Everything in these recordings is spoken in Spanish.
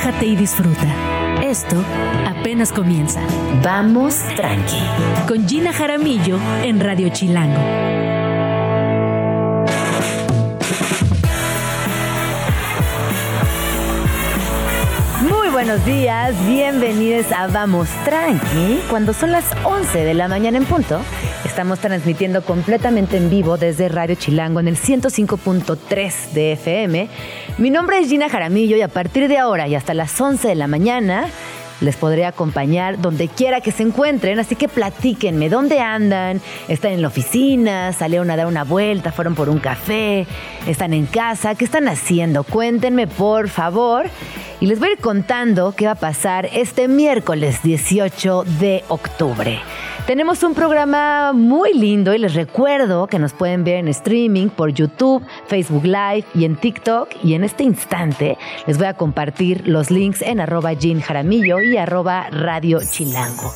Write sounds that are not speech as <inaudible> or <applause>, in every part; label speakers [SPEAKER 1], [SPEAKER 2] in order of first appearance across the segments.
[SPEAKER 1] relájate y disfruta. Esto apenas comienza. Vamos tranqui. Con Gina Jaramillo en Radio Chilango.
[SPEAKER 2] Muy buenos días, bienvenidos a Vamos Tranqui. Cuando son las 11 de la mañana en punto, estamos transmitiendo completamente en vivo desde Radio Chilango en el 105.3 de FM. Mi nombre es Gina Jaramillo y a partir de ahora y hasta las 11 de la mañana les podré acompañar donde quiera que se encuentren, así que platíquenme dónde andan, están en la oficina, salieron a dar una vuelta, fueron por un café, están en casa, ¿qué están haciendo? Cuéntenme por favor. Y les voy a ir contando qué va a pasar este miércoles 18 de octubre. Tenemos un programa muy lindo y les recuerdo que nos pueden ver en streaming por YouTube, Facebook Live y en TikTok. Y en este instante les voy a compartir los links en arroba Jean Jaramillo arroba Radio Chilango.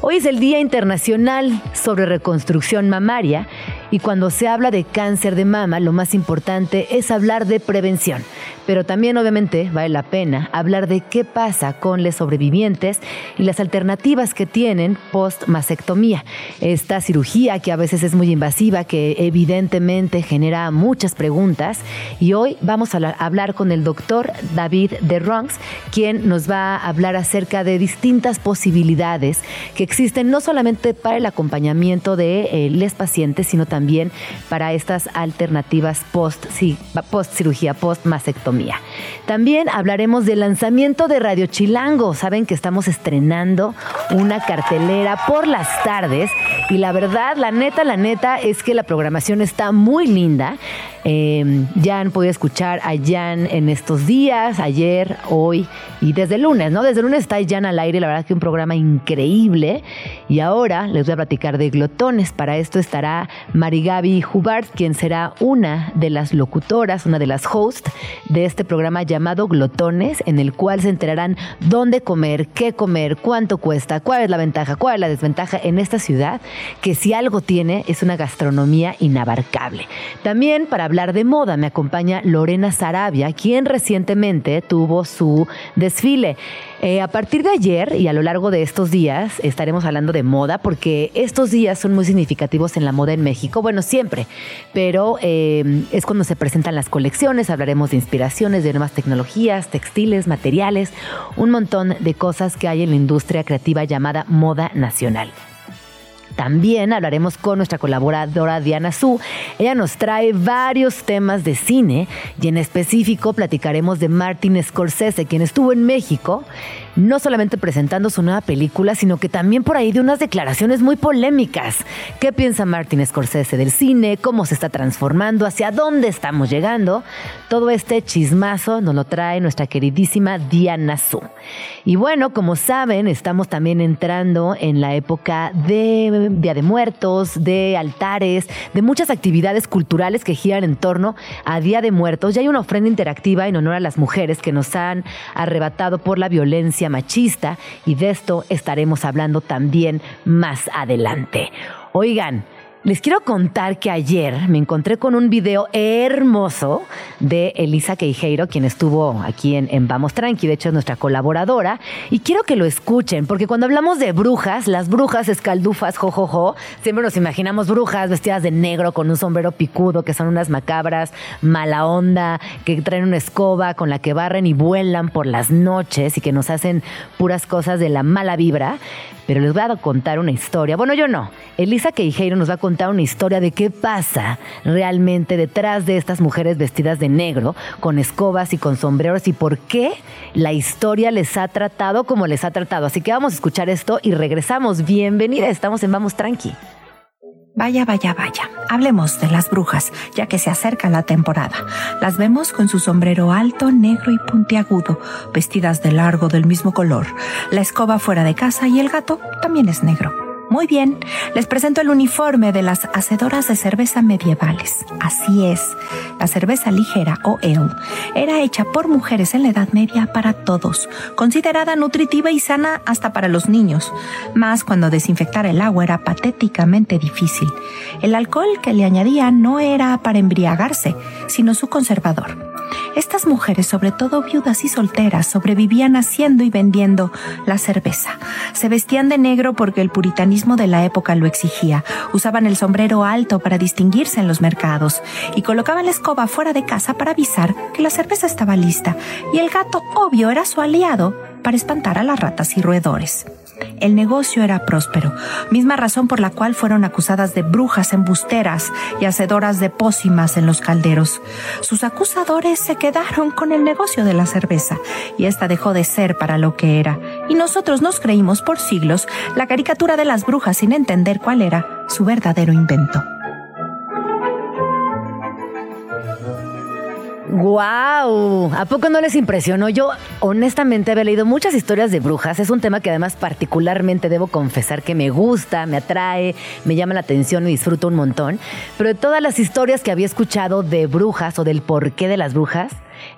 [SPEAKER 2] Hoy es el Día Internacional sobre Reconstrucción Mamaria y cuando se habla de cáncer de mama, lo más importante es hablar de prevención. Pero también obviamente vale la pena hablar de qué pasa con los sobrevivientes y las alternativas que tienen post-mastectomía. Esta cirugía que a veces es muy invasiva, que evidentemente genera muchas preguntas. Y hoy vamos a hablar con el doctor David de Ronks, quien nos va a hablar acerca de distintas posibilidades que existen no solamente para el acompañamiento de eh, los pacientes, sino también para estas alternativas post-cirugía, También hablaremos del lanzamiento de Radio Chilango. Saben que estamos estrenando una cartelera por las tardes y la verdad, la neta, la neta es que la programación está muy linda. Ya han podido escuchar a Jan en estos días, ayer, hoy y desde lunes, ¿no? Desde el lunes está Jan al aire, la verdad que un programa increíble. Y ahora les voy a platicar de glotones. Para esto estará Marigaby Hubart, quien será una de las locutoras, una de las hosts de este programa llamado Glotones, en el cual se enterarán dónde comer, qué comer, cuánto cuesta, cuál es la ventaja, cuál es la desventaja en esta ciudad, que si algo tiene es una gastronomía inabarcable. También para hablar de moda me acompaña Lorena Sarabia, quien recientemente tuvo su desfile. Eh, a partir de ayer y a lo largo de estos días estaremos hablando de moda porque estos días son muy significativos en la moda en México, bueno, siempre, pero eh, es cuando se presentan las colecciones, hablaremos de inspiraciones, de nuevas tecnologías, textiles, materiales, un montón de cosas que hay en la industria creativa llamada moda nacional. También hablaremos con nuestra colaboradora Diana Su. Ella nos trae varios temas de cine y en específico platicaremos de Martin Scorsese, quien estuvo en México no solamente presentando su nueva película, sino que también por ahí de unas declaraciones muy polémicas. ¿Qué piensa Martin Scorsese del cine? ¿Cómo se está transformando? ¿Hacia dónde estamos llegando? Todo este chismazo nos lo trae nuestra queridísima Diana Su. Y bueno, como saben, estamos también entrando en la época de Día de Muertos, de altares, de muchas actividades culturales que giran en torno a Día de Muertos. Ya hay una ofrenda interactiva en honor a las mujeres que nos han arrebatado por la violencia machista y de esto estaremos hablando también más adelante. Oigan, les quiero contar que ayer me encontré con un video hermoso de Elisa Queijeiro, quien estuvo aquí en, Vamos Tranqui, de hecho es nuestra colaboradora, y quiero que lo escuchen, porque cuando hablamos de brujas, las brujas escaldufas, jojojo, siempre nos imaginamos brujas vestidas de negro con un sombrero picudo, que son unas macabras, mala onda, que traen una escoba con la que barren y vuelan por las noches y que nos hacen puras cosas de la mala vibra pero les voy a contar una historia. Bueno, yo no. Elisa Queijeiro nos va a contar una historia de qué pasa realmente detrás de estas mujeres vestidas de negro, con escobas y con sombreros y por qué la historia les ha tratado como les ha tratado. Así que vamos a escuchar esto y regresamos. Bienvenida, estamos en Vamos Tranqui.
[SPEAKER 3] Vaya, vaya, vaya. Hablemos de las brujas, ya que se acerca la temporada. Las vemos con su sombrero alto, negro y puntiagudo, vestidas de largo del mismo color, la escoba fuera de casa y el gato también es negro. Muy bien, les presento el uniforme de las hacedoras de cerveza medievales. Así es, la cerveza ligera o ale era hecha por mujeres en la Edad Media para todos, considerada nutritiva y sana hasta para los niños, más cuando desinfectar el agua era patéticamente difícil. El alcohol que le añadían no era para embriagarse, sino su conservador. Estas mujeres, sobre todo viudas y solteras, sobrevivían haciendo y vendiendo la cerveza. Se vestían de negro porque el puritanismo de la época lo exigía. Usaban el sombrero alto para distinguirse en los mercados y colocaban la escoba fuera de casa para avisar que la cerveza estaba lista. Y el gato, obvio, era su aliado para espantar a las ratas y roedores. El negocio era próspero, misma razón por la cual fueron acusadas de brujas embusteras y hacedoras de pócimas en los calderos. Sus acusadores se quedaron con el negocio de la cerveza y esta dejó de ser para lo que era. Y nosotros nos creímos por siglos la caricatura de las brujas sin entender cuál era su verdadero invento.
[SPEAKER 2] ¡Guau! ¿A poco no les impresionó? Yo honestamente había leído muchas historias de brujas. Es un tema que además particularmente debo confesar que me gusta, me atrae, me llama la atención y disfruto un montón. Pero de todas las historias que había escuchado de brujas o del porqué de las brujas,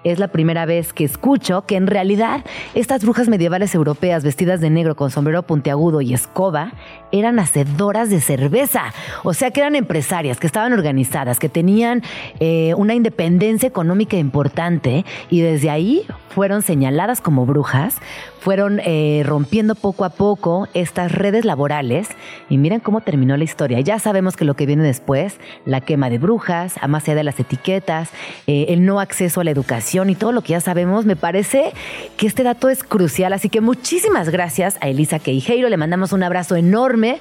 [SPEAKER 2] es la primera vez que escucho que en realidad estas brujas medievales europeas vestidas de negro con sombrero puntiagudo y escoba eran hacedoras de cerveza. O sea que eran empresarias, que estaban organizadas, que tenían eh, una independencia económica importante y desde ahí fueron señaladas como brujas, fueron eh, rompiendo poco a poco estas redes laborales y miren cómo terminó la historia. Ya sabemos que lo que viene después, la quema de brujas, a más allá de las etiquetas, eh, el no acceso a la educación y todo lo que ya sabemos, me parece que este dato es crucial. Así que muchísimas gracias a Elisa Queijeiro, le mandamos un abrazo enorme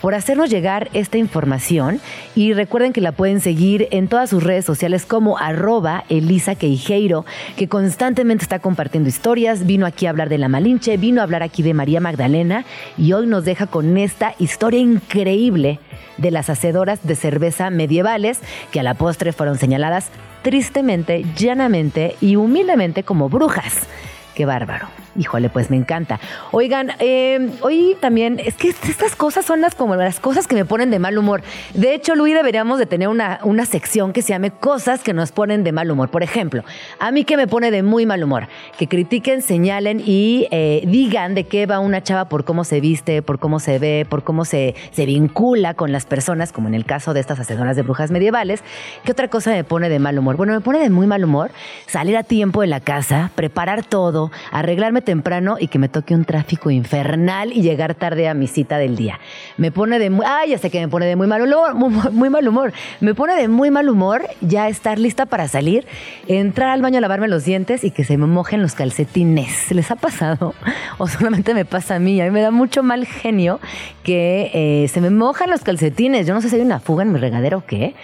[SPEAKER 2] por hacernos llegar esta información y recuerden que la pueden seguir en todas sus redes sociales como arroba Elisa Queijeiro, que constantemente está compartiendo historias, vino aquí a hablar de la Malinche, vino a hablar aquí de María Magdalena y hoy nos deja con esta historia increíble de las hacedoras de cerveza medievales que a la postre fueron señaladas tristemente, llanamente y humildemente como brujas. Qué bárbaro. Híjole, pues me encanta. Oigan, eh, hoy también, es que estas cosas son las como las cosas que me ponen de mal humor. De hecho, Luis, deberíamos de tener una, una sección que se llame cosas que nos ponen de mal humor. Por ejemplo, a mí que me pone de muy mal humor, que critiquen, señalen y eh, digan de qué va una chava por cómo se viste, por cómo se ve, por cómo se, se vincula con las personas, como en el caso de estas hacedoras de brujas medievales. ¿Qué otra cosa me pone de mal humor? Bueno, me pone de muy mal humor salir a tiempo de la casa, preparar todo, arreglarme temprano y que me toque un tráfico infernal y llegar tarde a mi cita del día. Me pone de muy, ay, ya sé que me pone de muy mal humor, muy, mal humor. Me pone de muy mal humor ya estar lista para salir, entrar al baño a lavarme los dientes y que se me mojen los calcetines. ¿Les ha pasado? <laughs> O solamente me pasa a mí. A mí me da mucho mal genio que eh, se me mojan los calcetines. Yo no sé si hay una fuga en mi regadero o qué,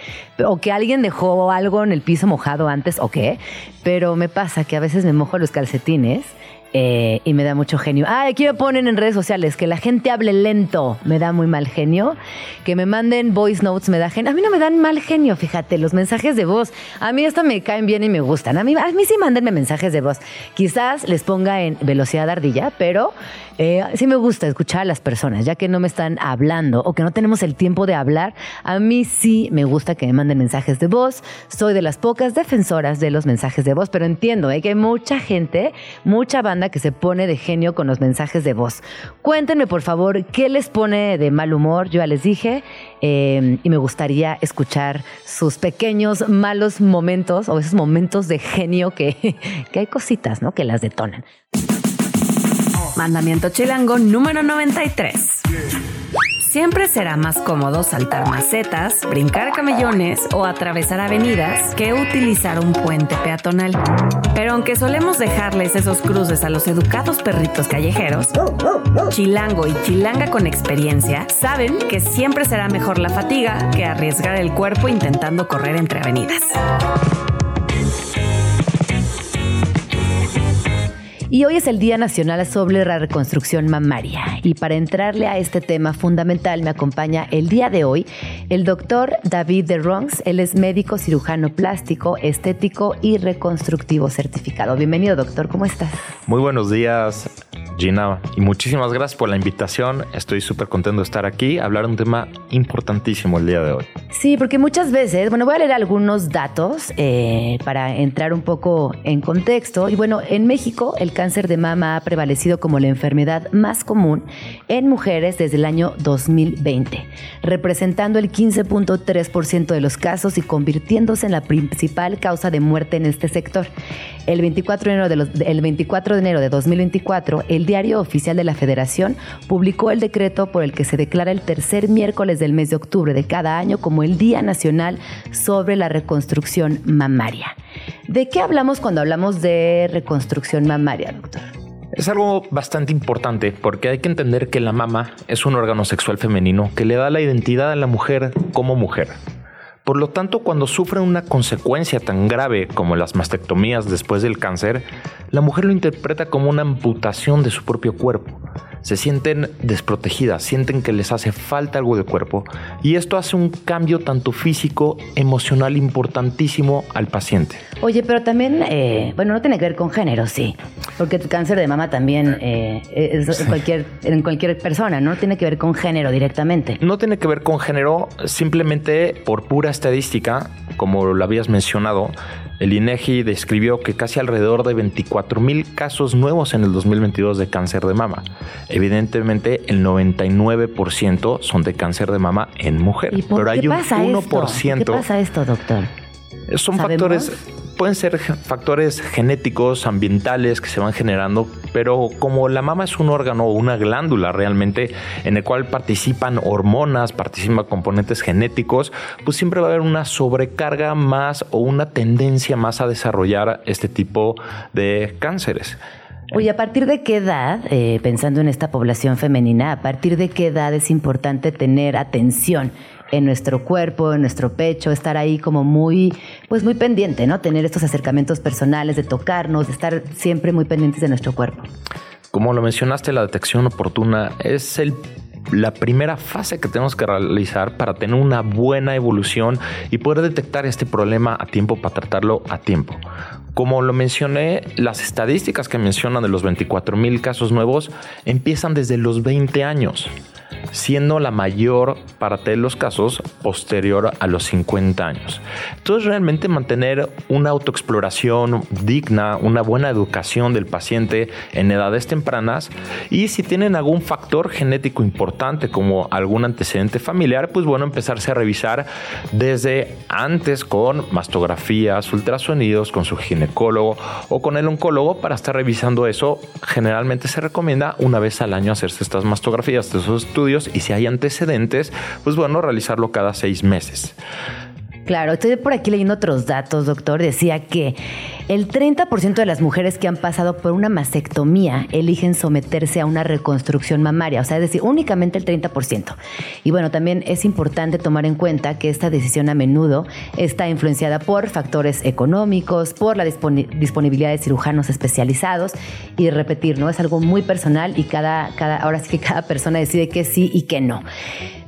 [SPEAKER 2] o que alguien dejó algo en el piso mojado antes o qué, pero me pasa que a veces me mojo los calcetines Martínez eh, y me da mucho genio. Ah, aquí me ponen en redes sociales que la gente hable lento, me da muy mal genio. Que me manden voice notes, me da genio. A mí no me dan mal genio, fíjate, los mensajes de voz. A mí hasta me caen bien y me gustan. A mí, a mí sí mándenme mensajes de voz. Quizás les ponga en velocidad ardilla, pero eh, sí me gusta escuchar a las personas, ya que no me están hablando o que no tenemos el tiempo de hablar. A mí sí me gusta que me manden mensajes de voz. Soy de las pocas defensoras de los mensajes de voz, pero entiendo eh, que hay mucha gente, mucha banda que se pone de genio con los mensajes de voz. Cuéntenme, por favor, qué les pone de mal humor. Yo ya les dije eh, y me gustaría escuchar sus pequeños malos momentos o esos momentos de genio que, <laughs> que hay cositas, ¿no? Que las detonan.
[SPEAKER 1] Mandamiento chilango número 93. Siempre será más cómodo saltar macetas, brincar camellones o atravesar avenidas que utilizar un puente peatonal. Pero aunque solemos dejarles esos cruces a los educados perritos callejeros, Chilango y Chilanga con experiencia saben que siempre será mejor la fatiga que arriesgar el cuerpo intentando correr entre avenidas.
[SPEAKER 2] Y hoy es el Día Nacional sobre la Reconstrucción Mamaria. Y para entrarle a este tema fundamental me acompaña el día de hoy el doctor David de Ronks. Él es médico cirujano plástico, estético y reconstructivo certificado. Bienvenido, doctor. ¿Cómo estás?
[SPEAKER 4] Muy buenos días. Gina, y muchísimas gracias por la invitación. Estoy súper contento de estar aquí, hablar de un tema importantísimo el día de hoy.
[SPEAKER 2] Sí, porque muchas veces, bueno, voy a leer algunos datos eh, para entrar un poco en contexto. Y bueno, en México el cáncer de mama ha prevalecido como la enfermedad más común en mujeres desde el año 2020, representando el 15.3% de los casos y convirtiéndose en la principal causa de muerte en este sector. El 24 de enero de, el 24 de, enero de 2024, el Diario Oficial de la Federación publicó el decreto por el que se declara el tercer miércoles del mes de octubre de cada año como el Día Nacional sobre la Reconstrucción Mamaria. ¿De qué hablamos cuando hablamos de reconstrucción mamaria,
[SPEAKER 4] Es algo bastante importante porque hay que entender que la mama es un órgano sexual femenino que le da la identidad a la mujer como mujer. Por lo tanto, cuando sufre una consecuencia tan grave como las mastectomías después del cáncer, la mujer lo interpreta como una amputación de su propio cuerpo. Se sienten desprotegidas, sienten que les hace falta algo de cuerpo y esto hace un cambio tanto físico, emocional importantísimo al paciente.
[SPEAKER 2] Oye, pero también, eh, bueno, no tiene que ver con género, sí, porque el cáncer de mama también eh, es cualquier, en cualquier persona, no tiene que ver con género directamente.
[SPEAKER 4] No tiene que ver con género, simplemente por pura estadística, como lo habías mencionado, el INEGI describió que casi alrededor de 24 mil casos nuevos en el 2022 de cáncer de mama. Evidentemente, el 99% son de cáncer de mama en mujer.
[SPEAKER 2] pero hay un 1%. ¿Qué pasa esto, doctor?
[SPEAKER 4] Son factores pueden ser factores genéticos, ambientales que se van generando, pero como la mama es un órgano o una glándula realmente en el cual participan hormonas, participan componentes genéticos, pues siempre va a haber una sobrecarga más o una tendencia más a desarrollar este tipo de cánceres.
[SPEAKER 2] Oye, ¿a partir de qué edad, eh, pensando en esta población femenina, a partir de qué edad es importante tener atención en nuestro cuerpo, en nuestro pecho, estar ahí como muy, pues muy pendiente, ¿no? Tener estos acercamientos personales, de tocarnos, de estar siempre muy pendientes de nuestro cuerpo.
[SPEAKER 4] Como lo mencionaste, la detección oportuna es el la primera fase que tenemos que realizar para tener una buena evolución y poder detectar este problema a tiempo para tratarlo a tiempo. Como lo mencioné, las estadísticas que mencionan de los 24 mil casos nuevos empiezan desde los 20 años siendo la mayor parte de los casos posterior a los 50 años. Entonces realmente mantener una autoexploración digna, una buena educación del paciente en edades tempranas y si tienen algún factor genético importante como algún antecedente familiar, pues bueno, empezarse a revisar desde antes con mastografías, ultrasonidos, con su ginecólogo o con el oncólogo para estar revisando eso. Generalmente se recomienda una vez al año hacerse estas mastografías, y si hay antecedentes, pues bueno, realizarlo cada seis meses.
[SPEAKER 2] Claro, estoy por aquí leyendo otros datos, doctor. Decía que el 30% de las mujeres que han pasado por una mastectomía eligen someterse a una reconstrucción mamaria, o sea, es decir, únicamente el 30%. Y bueno, también es importante tomar en cuenta que esta decisión a menudo está influenciada por factores económicos, por la disponibilidad de cirujanos especializados y repetir, ¿no? Es algo muy personal y cada, cada, ahora sí que cada persona decide que sí y que no.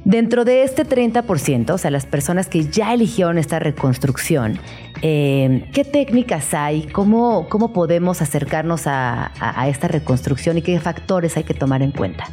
[SPEAKER 2] Dentro de este 30%, o sea, las personas que ya eligieron esta reconstrucción, eh, ¿qué técnicas hay? ¿Cómo, cómo podemos acercarnos a, esta reconstrucción y qué factores hay que tomar en cuenta?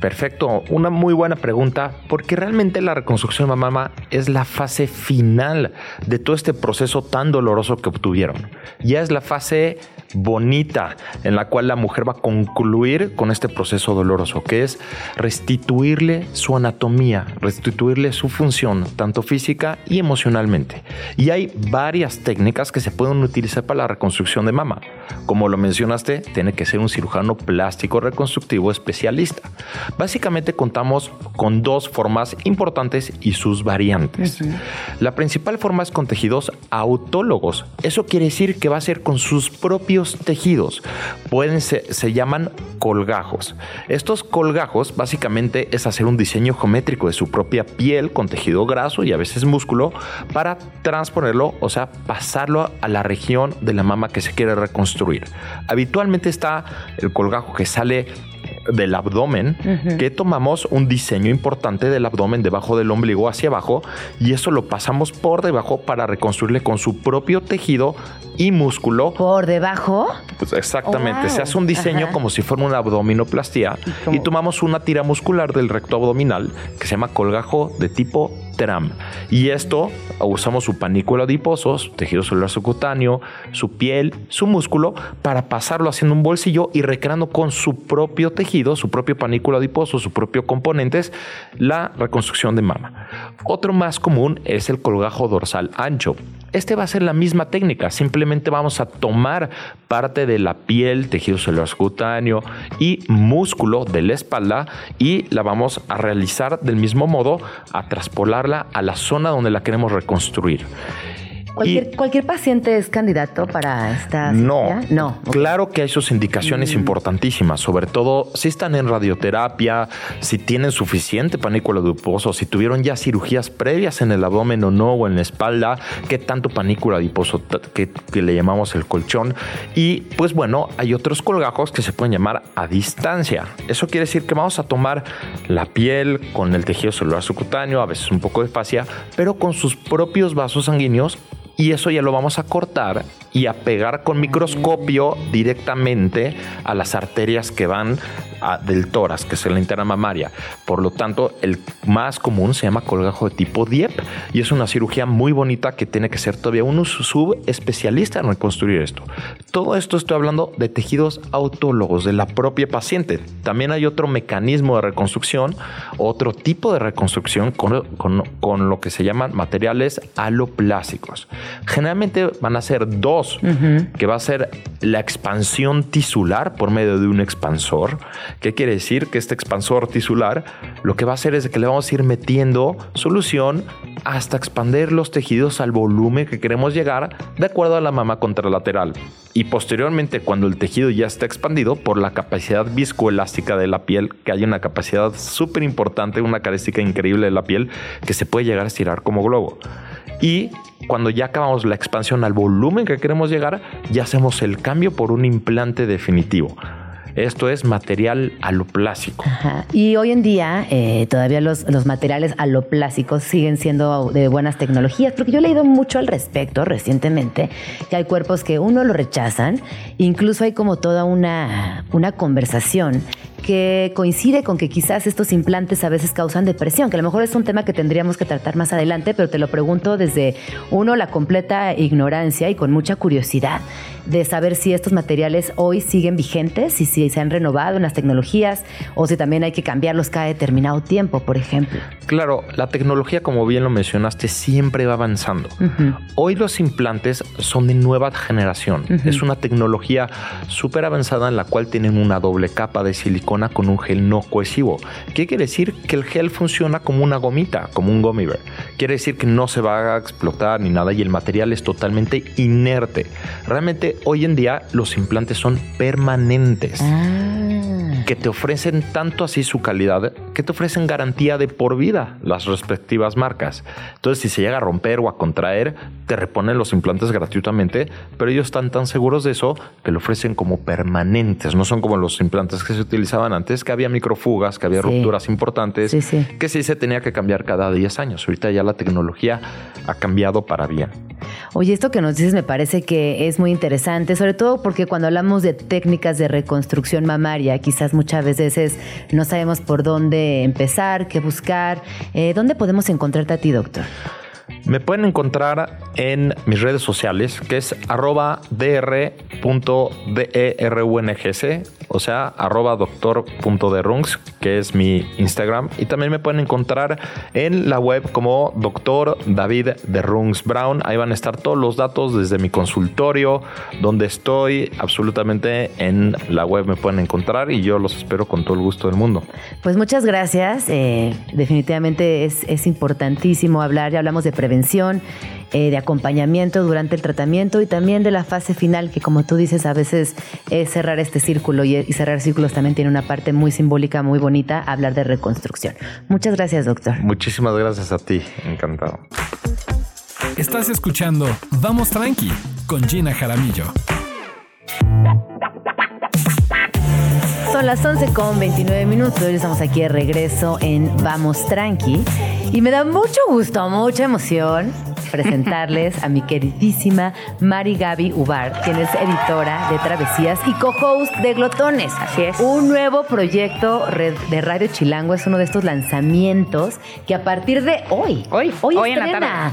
[SPEAKER 4] Perfecto, una muy buena pregunta, porque realmente la reconstrucción de mama es la fase final de todo este proceso tan doloroso que obtuvieron. Ya es la fase bonita en la cual la mujer va a concluir con este proceso doloroso, que es restituirle su anatomía, restituirle su función, tanto física y emocionalmente. Y hay varias técnicas que se pueden utilizar para la reconstrucción de mama. Como lo mencionaste, tiene que ser un cirujano plástico reconstructivo especialista. Básicamente contamos con dos formas importantes y sus variantes. La principal forma es con tejidos autólogos. Eso quiere decir que va a ser con sus propios tejidos. Pueden se llaman colgajos. Estos colgajos básicamente es hacer un diseño geométrico de su propia piel con tejido graso y a veces músculo para transponerlo, o sea, pasarlo a la región de la mama que se quiere reconstruir. Habitualmente está el colgajo que sale del abdomen que tomamos un diseño importante del abdomen debajo del ombligo hacia abajo y eso lo pasamos por debajo para reconstruirle con su propio tejido y músculo.
[SPEAKER 2] ¿Por debajo?
[SPEAKER 4] Pues exactamente, se hace un diseño como si fuera una abdominoplastía y, y tomamos una tira muscular del recto abdominal que se llama colgajo de tipo TRAM. Y esto usamos su panículo adiposo, su tejido celular subcutáneo, su piel, su músculo para pasarlo haciendo un bolsillo y recreando con su propio tejido, su propio panículo adiposo, su propio componentes, la reconstrucción de mama. Otro más común es el colgajo dorsal ancho. Este va a ser la misma técnica, simplemente vamos a tomar parte de la piel, tejido celular subcutáneo y músculo de la espalda y la vamos a realizar del mismo modo, a traspolarla a la zona donde la queremos reconstruir.
[SPEAKER 2] ¿Cualquier, paciente es candidato para esta
[SPEAKER 4] No, no. Claro que hay sus indicaciones mm. importantísimas, sobre todo si están en radioterapia, si tienen suficiente panículo adiposo, si tuvieron ya cirugías previas en el abdomen o no, o en la espalda, qué tanto panículo adiposo que, que le llamamos el colchón. Y pues bueno, hay otros colgajos que se pueden llamar a distancia. Eso quiere decir que vamos a tomar la piel con el tejido celular subcutáneo, a veces un poco de fascia, pero con sus propios vasos sanguíneos y eso ya lo vamos a cortar y a pegar con microscopio directamente a las arterias que van del tórax, que es la interna mamaria. Por lo tanto, el más común se llama colgajo de tipo DIEP y es una cirugía muy bonita que tiene que ser todavía un subespecialista en reconstruir esto. Todo esto estoy hablando de tejidos autólogos de la propia paciente. También hay otro mecanismo de reconstrucción, otro tipo de reconstrucción con, con lo que se llaman materiales aloplásicos. Generalmente van a ser dos, que va a ser la expansión tisular por medio de un expansor. ¿Qué quiere decir? Que este expansor tisular lo que va a hacer es que le vamos a ir metiendo solución hasta expandir los tejidos al volumen que queremos llegar de acuerdo a la mama contralateral. Y posteriormente, cuando el tejido ya está expandido por la capacidad viscoelástica de la piel, que hay una capacidad súper importante, una característica increíble de la piel, que se puede llegar a estirar como globo. Y cuando ya acabamos la expansión al volumen que queremos llegar, ya hacemos el cambio por un implante definitivo. Esto es material aloplásico.
[SPEAKER 2] Y hoy en día eh, todavía los, los, materiales aloplásicos siguen siendo de buenas tecnologías, porque yo he leído mucho al respecto recientemente, que hay cuerpos que uno lo rechazan, incluso hay como toda una, una conversación que coincide con que quizás estos implantes a veces causan depresión, que a lo mejor es un tema que tendríamos que tratar más adelante, pero te lo pregunto desde uno, la completa ignorancia y con mucha curiosidad de saber si estos materiales hoy siguen vigentes y si se han renovado en las tecnologías o si también hay que cambiarlos cada determinado tiempo, por ejemplo.
[SPEAKER 4] Claro, la tecnología, como bien lo mencionaste, siempre va avanzando. Hoy los implantes son de nueva generación. Es una tecnología súper avanzada en la cual tienen una doble capa de silicona con un gel no cohesivo. ¿Qué quiere decir? Que el gel funciona como una gomita, como un gummy bear. Quiere decir que no se va a explotar ni nada y el material es totalmente inerte. Realmente hoy en día los implantes son permanentes. Ah. Que te ofrecen tanto así su calidad que te ofrecen garantía de por vida las respectivas marcas. Entonces, si se llega a romper o a contraer, te reponen los implantes gratuitamente, pero ellos están tan seguros de eso que lo ofrecen como permanentes. No son como los implantes que se utilizaban antes, que había microfugas, que había rupturas importantes, que sí se tenía que cambiar cada 10 años. Ahorita ya la tecnología ha cambiado para bien.
[SPEAKER 2] Oye, esto que nos dices me parece que es muy interesante, sobre todo porque cuando hablamos de técnicas de reconstrucción mamaria, quizás muchas veces no sabemos por dónde empezar, qué buscar. Eh, ¿Dónde podemos encontrarte a ti, doctor?
[SPEAKER 4] Me pueden encontrar en mis redes sociales, que es arroba dr.derungc, o sea, arroba doctor.derungs, que es mi Instagram. Y también me pueden encontrar en la web como doctor David Derungs Brown. Ahí van a estar todos los datos desde mi consultorio, donde estoy, absolutamente en la web me pueden encontrar y yo los espero con todo el gusto del mundo.
[SPEAKER 2] Pues muchas gracias. Eh, definitivamente es, es importantísimo hablar, ya hablamos de prevención, eh, de acompañamiento durante el tratamiento y también de la fase final, que como tú dices, a veces es cerrar este círculo y, y cerrar círculos también tiene una parte muy simbólica, muy bonita, hablar de reconstrucción. Muchas gracias, doctor.
[SPEAKER 4] Muchísimas gracias a ti, encantado.
[SPEAKER 5] Estás escuchando Vamos Tranqui con Gina Jaramillo
[SPEAKER 2] son las 11 con 29 minutos. Hoy estamos aquí de regreso en Vamos Tranqui. Y me da mucho gusto, mucha emoción presentarles <laughs> a mi queridísima Mari Gaby Ubar, quien es editora de Travesías y co-host de Glotones.
[SPEAKER 6] Así es.
[SPEAKER 2] Un nuevo proyecto de Radio Chilango es uno de estos lanzamientos que a partir de hoy,
[SPEAKER 6] Hoy,
[SPEAKER 2] hoy,
[SPEAKER 6] hoy en la
[SPEAKER 2] estrena.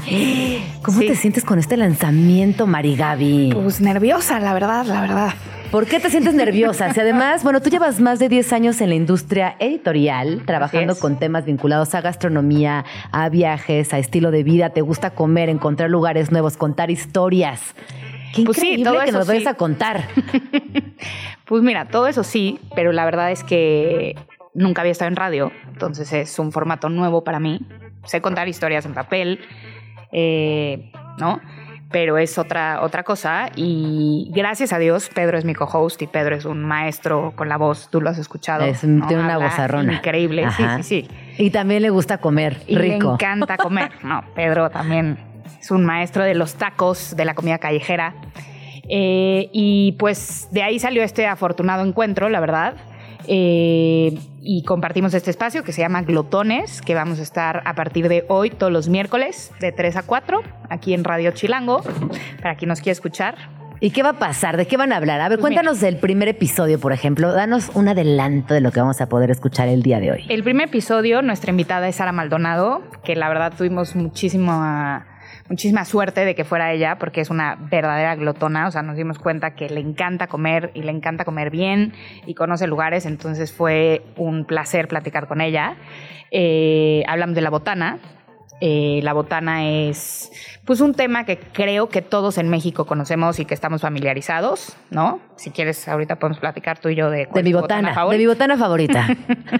[SPEAKER 2] ¿Cómo
[SPEAKER 6] Sí.
[SPEAKER 2] te sientes con este lanzamiento, Mari Gaby?
[SPEAKER 6] Pues nerviosa, la verdad, la verdad.
[SPEAKER 2] ¿Por qué te sientes nerviosa? Si además, bueno, tú llevas más de 10 años en la industria editorial, trabajando con temas vinculados a gastronomía, a viajes, a estilo de vida, te gusta comer, encontrar lugares nuevos, contar historias. Qué
[SPEAKER 6] Pues sí,
[SPEAKER 2] increíble
[SPEAKER 6] todo
[SPEAKER 2] que nos vayas
[SPEAKER 6] sí.
[SPEAKER 2] a contar. <laughs>
[SPEAKER 6] Pues mira, todo eso sí, pero la verdad es que nunca había estado en radio, entonces es un formato nuevo para mí. Sé contar historias en papel, eh, ¿no? Pero es otra, otra cosa y gracias a Dios Pedro es mi co-host y Pedro es un maestro con la voz, tú lo has escuchado.
[SPEAKER 2] Es tiene una
[SPEAKER 6] Habla
[SPEAKER 2] vozarrona.
[SPEAKER 6] Increíble,
[SPEAKER 2] Ajá.
[SPEAKER 6] sí, sí, sí.
[SPEAKER 2] Y también le gusta comer
[SPEAKER 6] Y
[SPEAKER 2] rico.
[SPEAKER 6] le encanta comer. No, <laughs> Pedro también es un maestro de los tacos, de la comida callejera. Eh, y pues de ahí salió este afortunado encuentro, la verdad. Eh, y compartimos este espacio que se llama Glotones, que vamos a estar a partir de hoy todos los miércoles de 3 a 4 aquí en Radio Chilango, para quien nos quiera escuchar.
[SPEAKER 2] ¿Y qué va a pasar? ¿De qué van a hablar? A ver,
[SPEAKER 6] Pues
[SPEAKER 2] cuéntanos del primer episodio, por ejemplo. Danos un adelanto de lo que vamos a poder escuchar el día de hoy.
[SPEAKER 6] El primer episodio, nuestra invitada es Sara Maldonado, que la verdad tuvimos muchísima, muchísima suerte de que fuera ella, porque es una verdadera glotona. O sea, nos dimos cuenta que le encanta comer y le encanta comer bien y conoce lugares. Entonces fue un placer platicar con ella. Eh, hablamos de la botana. Eh, la botana es pues un tema que creo que todos en México conocemos y que estamos familiarizados, ¿no? Si quieres, ahorita podemos platicar tú y yo de cuál
[SPEAKER 2] De mi botana, de
[SPEAKER 6] favorita
[SPEAKER 2] mi botana favorita.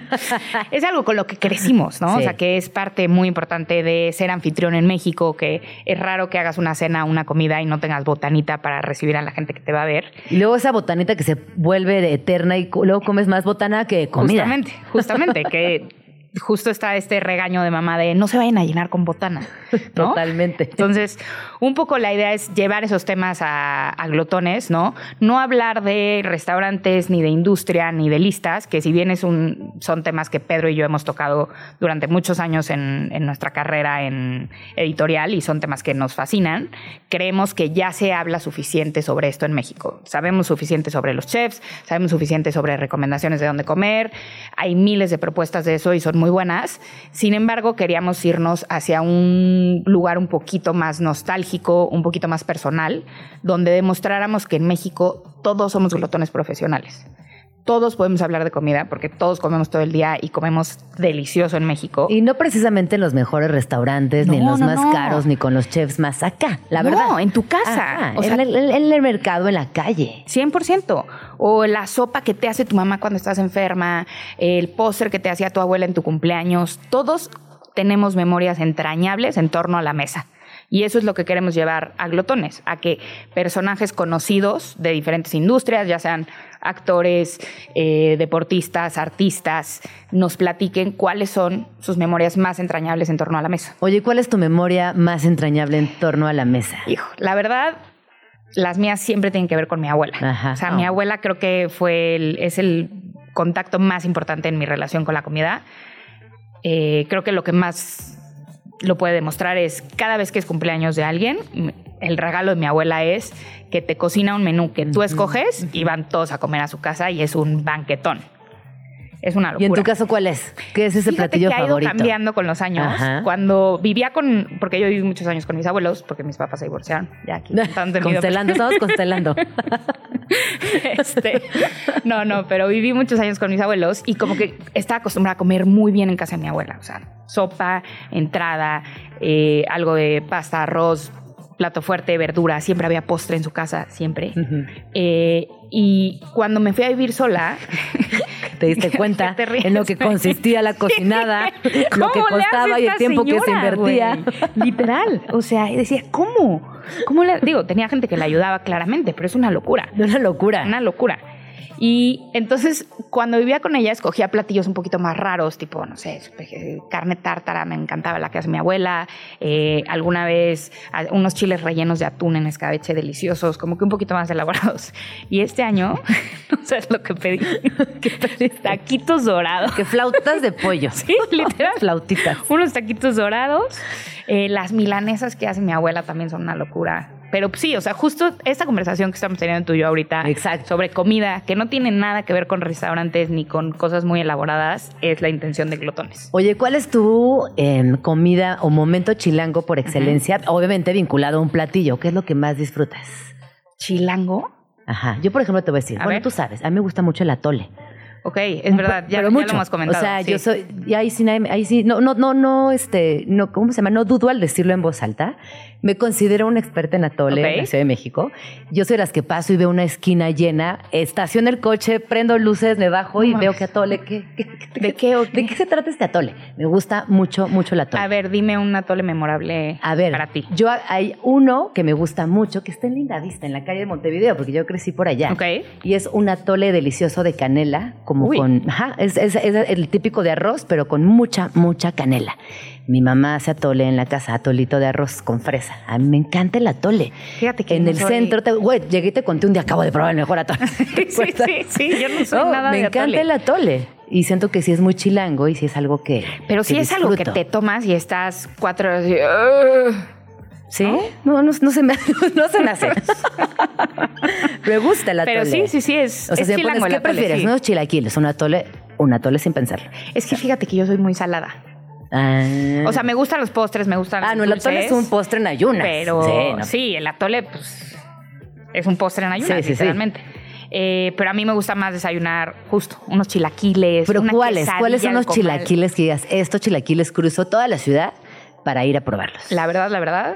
[SPEAKER 2] <laughs>
[SPEAKER 6] es algo con lo que crecimos, ¿no?
[SPEAKER 2] Sí.
[SPEAKER 6] O sea, que es parte muy importante de ser anfitrión en México, que es raro que hagas una cena, una comida y no tengas botanita para recibir a la gente que te va a ver.
[SPEAKER 2] Y luego esa botanita que se vuelve eterna y luego comes más botana que comida.
[SPEAKER 6] Justamente, justamente, que justo está este regaño de mamá de no se vayan a llenar con botana. <laughs> ¿no?
[SPEAKER 2] Totalmente.
[SPEAKER 6] Entonces, un poco la idea es llevar esos temas a, a glotones, ¿no? No hablar de restaurantes, ni de industria, ni de listas, que si bien es un, son temas que Pedro y yo hemos tocado durante muchos años en, en nuestra carrera en editorial y son temas que nos fascinan, creemos que ya se habla suficiente sobre esto en México. Sabemos suficiente sobre los chefs, sabemos suficiente sobre recomendaciones de dónde comer, hay miles de propuestas de eso y son muy buenas. Sin embargo, queríamos irnos hacia un lugar un poquito más nostálgico, un poquito más personal, donde demostráramos que en México todos somos glotones profesionales. Todos podemos hablar de comida porque todos comemos todo el día y comemos delicioso en México.
[SPEAKER 2] Y no precisamente en los mejores restaurantes, ni en
[SPEAKER 6] No,
[SPEAKER 2] los
[SPEAKER 6] no,
[SPEAKER 2] más
[SPEAKER 6] no.
[SPEAKER 2] caros, ni con los chefs más acá, la
[SPEAKER 6] No,
[SPEAKER 2] verdad.
[SPEAKER 6] en tu casa.
[SPEAKER 2] Ajá,
[SPEAKER 6] O sea-
[SPEAKER 2] en, el, en el mercado, en la calle.
[SPEAKER 6] 100%. O la sopa que te hace tu mamá cuando estás enferma, el póster que te hacía tu abuela en tu cumpleaños. Todos tenemos memorias entrañables en torno a la mesa. Y eso es lo que queremos llevar a Glotones, a que personajes conocidos de diferentes industrias, ya sean actores, eh, deportistas, artistas, nos platiquen cuáles son sus memorias más entrañables en torno a la mesa.
[SPEAKER 2] Oye, ¿cuál es tu memoria más entrañable en torno a la mesa?
[SPEAKER 6] Hijo, la verdad, las mías siempre tienen que ver con mi abuela.
[SPEAKER 2] Ajá.
[SPEAKER 6] O sea,
[SPEAKER 2] Oh.
[SPEAKER 6] mi abuela creo que fue el, es el contacto más importante en mi relación con la comida. Eh, creo que lo que más lo puede demostrar es cada vez que es cumpleaños de alguien, el regalo de mi abuela es que te cocina un menú que tú escoges y van todos a comer a su casa y es un banquetón. Es una locura.
[SPEAKER 2] ¿Y en tu caso cuál es? ¿Qué es ese
[SPEAKER 6] Fíjate
[SPEAKER 2] platillo
[SPEAKER 6] que ha ido
[SPEAKER 2] favorito?
[SPEAKER 6] cambiando con los años.
[SPEAKER 2] Ajá.
[SPEAKER 6] Cuando vivía con, porque yo viví muchos años con mis abuelos, porque mis papás se divorciaron. Ya aquí <laughs>
[SPEAKER 2] constelando, estamos constelando. <laughs> <laughs>
[SPEAKER 6] Este, no, no, pero viví muchos años con mis abuelos y como que estaba acostumbrada a comer muy bien en casa de mi abuela. O sea, sopa, entrada, eh, algo de pasta, arroz, plato fuerte, verdura. Siempre había postre en su casa, siempre. Eh, y cuando me fui a vivir sola,
[SPEAKER 2] ¿Te diste <laughs> cuenta
[SPEAKER 6] ¿Qué te ríes,
[SPEAKER 2] en lo que consistía la cocinada, lo que
[SPEAKER 6] ¿Cómo le hace
[SPEAKER 2] costaba y el tiempo que se invertía?
[SPEAKER 6] Literal. O sea, decía, ¿cómo? ¿Cómo le...? Digo, tenía gente que le ayudaba claramente, pero es una locura.
[SPEAKER 2] Una locura.
[SPEAKER 6] Una locura. Y entonces, cuando vivía con ella, escogía platillos un poquito más raros, tipo, no sé, eh, carne tártara, me encantaba la que hace mi abuela. eh, alguna vez unos chiles rellenos de atún en escabeche deliciosos, como que un poquito más elaborados. Y este año <laughs> nos ¿Sabes lo que pedí? <laughs> Taquitos dorados.
[SPEAKER 2] Que flautas de pollo. <laughs>
[SPEAKER 6] Sí, literal.
[SPEAKER 2] Flautitas.
[SPEAKER 6] Unos taquitos dorados. Eh, las milanesas que hace mi abuela también son una locura. Pero sí, o sea, justo esta conversación que estamos teniendo tú y yo ahorita
[SPEAKER 2] Exacto.
[SPEAKER 6] sobre comida, que no tiene nada que ver con restaurantes ni con cosas muy elaboradas, es la intención de glotones.
[SPEAKER 2] Oye, ¿cuál es tu em, comida o momento chilango por excelencia? Obviamente vinculado a un platillo. ¿Qué es lo que más disfrutas?
[SPEAKER 6] ¿Chilango?
[SPEAKER 2] Ajá. Yo, por ejemplo, te voy a decir.
[SPEAKER 6] A
[SPEAKER 2] bueno,
[SPEAKER 6] ver.
[SPEAKER 2] tú sabes, a mí me gusta mucho el atole.
[SPEAKER 6] Ok, es verdad, ya,
[SPEAKER 2] pero
[SPEAKER 6] ya
[SPEAKER 2] mucho.
[SPEAKER 6] lo hemos comentado.
[SPEAKER 2] O sea,
[SPEAKER 6] sí.
[SPEAKER 2] yo soy, y ahí sí, ahí sí, no, no, no, no, este, no, ¿cómo se llama? No dudo al decirlo en voz alta. Me considero una experta en atole
[SPEAKER 6] Ok.
[SPEAKER 2] en la Ciudad de México. Yo soy las que paso y veo una esquina llena, estaciono el coche, prendo luces, me bajo y veo que atole. ¿qué, qué- qué-
[SPEAKER 6] ¿De qué o
[SPEAKER 2] ¿De qué se trata este atole? Me gusta mucho, mucho el atole.
[SPEAKER 6] A ver, dime un atole memorable
[SPEAKER 2] A ver,
[SPEAKER 6] para ti.
[SPEAKER 2] yo hay uno que me gusta mucho, que está en Linda Vista, en la calle de Montevideo, porque yo crecí por allá.
[SPEAKER 6] Ok.
[SPEAKER 2] Y es un atole delicioso de canela, como
[SPEAKER 6] Uy.
[SPEAKER 2] con, ajá, es, es- es el típico de arroz, pero con mucha, mucha canela. Mi mamá hace atole en la casa, atolito de arroz con fresa. A mí me encanta el atole.
[SPEAKER 6] Fíjate que
[SPEAKER 2] en
[SPEAKER 6] no
[SPEAKER 2] el
[SPEAKER 6] soy-
[SPEAKER 2] centro, te- güey, llegué y te conté un día, acabo de probar el mejor atole. <laughs>
[SPEAKER 6] Sí, sí, sí, sí, yo no soy
[SPEAKER 2] No,
[SPEAKER 6] nada
[SPEAKER 2] me
[SPEAKER 6] de
[SPEAKER 2] encanta
[SPEAKER 6] atole.
[SPEAKER 2] el atole. Y siento que sí es muy chilango y sí es algo que.
[SPEAKER 6] Pero sí
[SPEAKER 2] que
[SPEAKER 6] es algo que te tomas y estás cuatro horas y...
[SPEAKER 2] ¿Sí? No, no, no se me, <laughs> no se me hace. <laughs> me gusta el atole.
[SPEAKER 6] Pero sí, sí, sí, es,
[SPEAKER 2] O sea,
[SPEAKER 6] es
[SPEAKER 2] si me pones, ¿qué prefieres?
[SPEAKER 6] sí.
[SPEAKER 2] ¿Unos chilaquiles? ¿Un atole? Un atole sin pensarlo.
[SPEAKER 6] Es que fíjate que yo soy muy salada.
[SPEAKER 2] Ah.
[SPEAKER 6] O sea, me gustan los postres, me gustan
[SPEAKER 2] Ah, no,
[SPEAKER 6] los
[SPEAKER 2] el atole es un postre en ayunas.
[SPEAKER 6] Pero
[SPEAKER 2] Sí,
[SPEAKER 6] sí,
[SPEAKER 2] no.
[SPEAKER 6] el atole, pues, es un postre en ayunas,
[SPEAKER 2] Sí, sí, sí.
[SPEAKER 6] literalmente. Eh, pero a mí me gusta más desayunar justo unos chilaquiles.
[SPEAKER 2] Pero
[SPEAKER 6] una
[SPEAKER 2] ¿cuáles? ¿Cuáles son los chilaquiles que digas? Estos chilaquiles cruzo toda la ciudad para ir a probarlos.
[SPEAKER 6] La verdad, la verdad,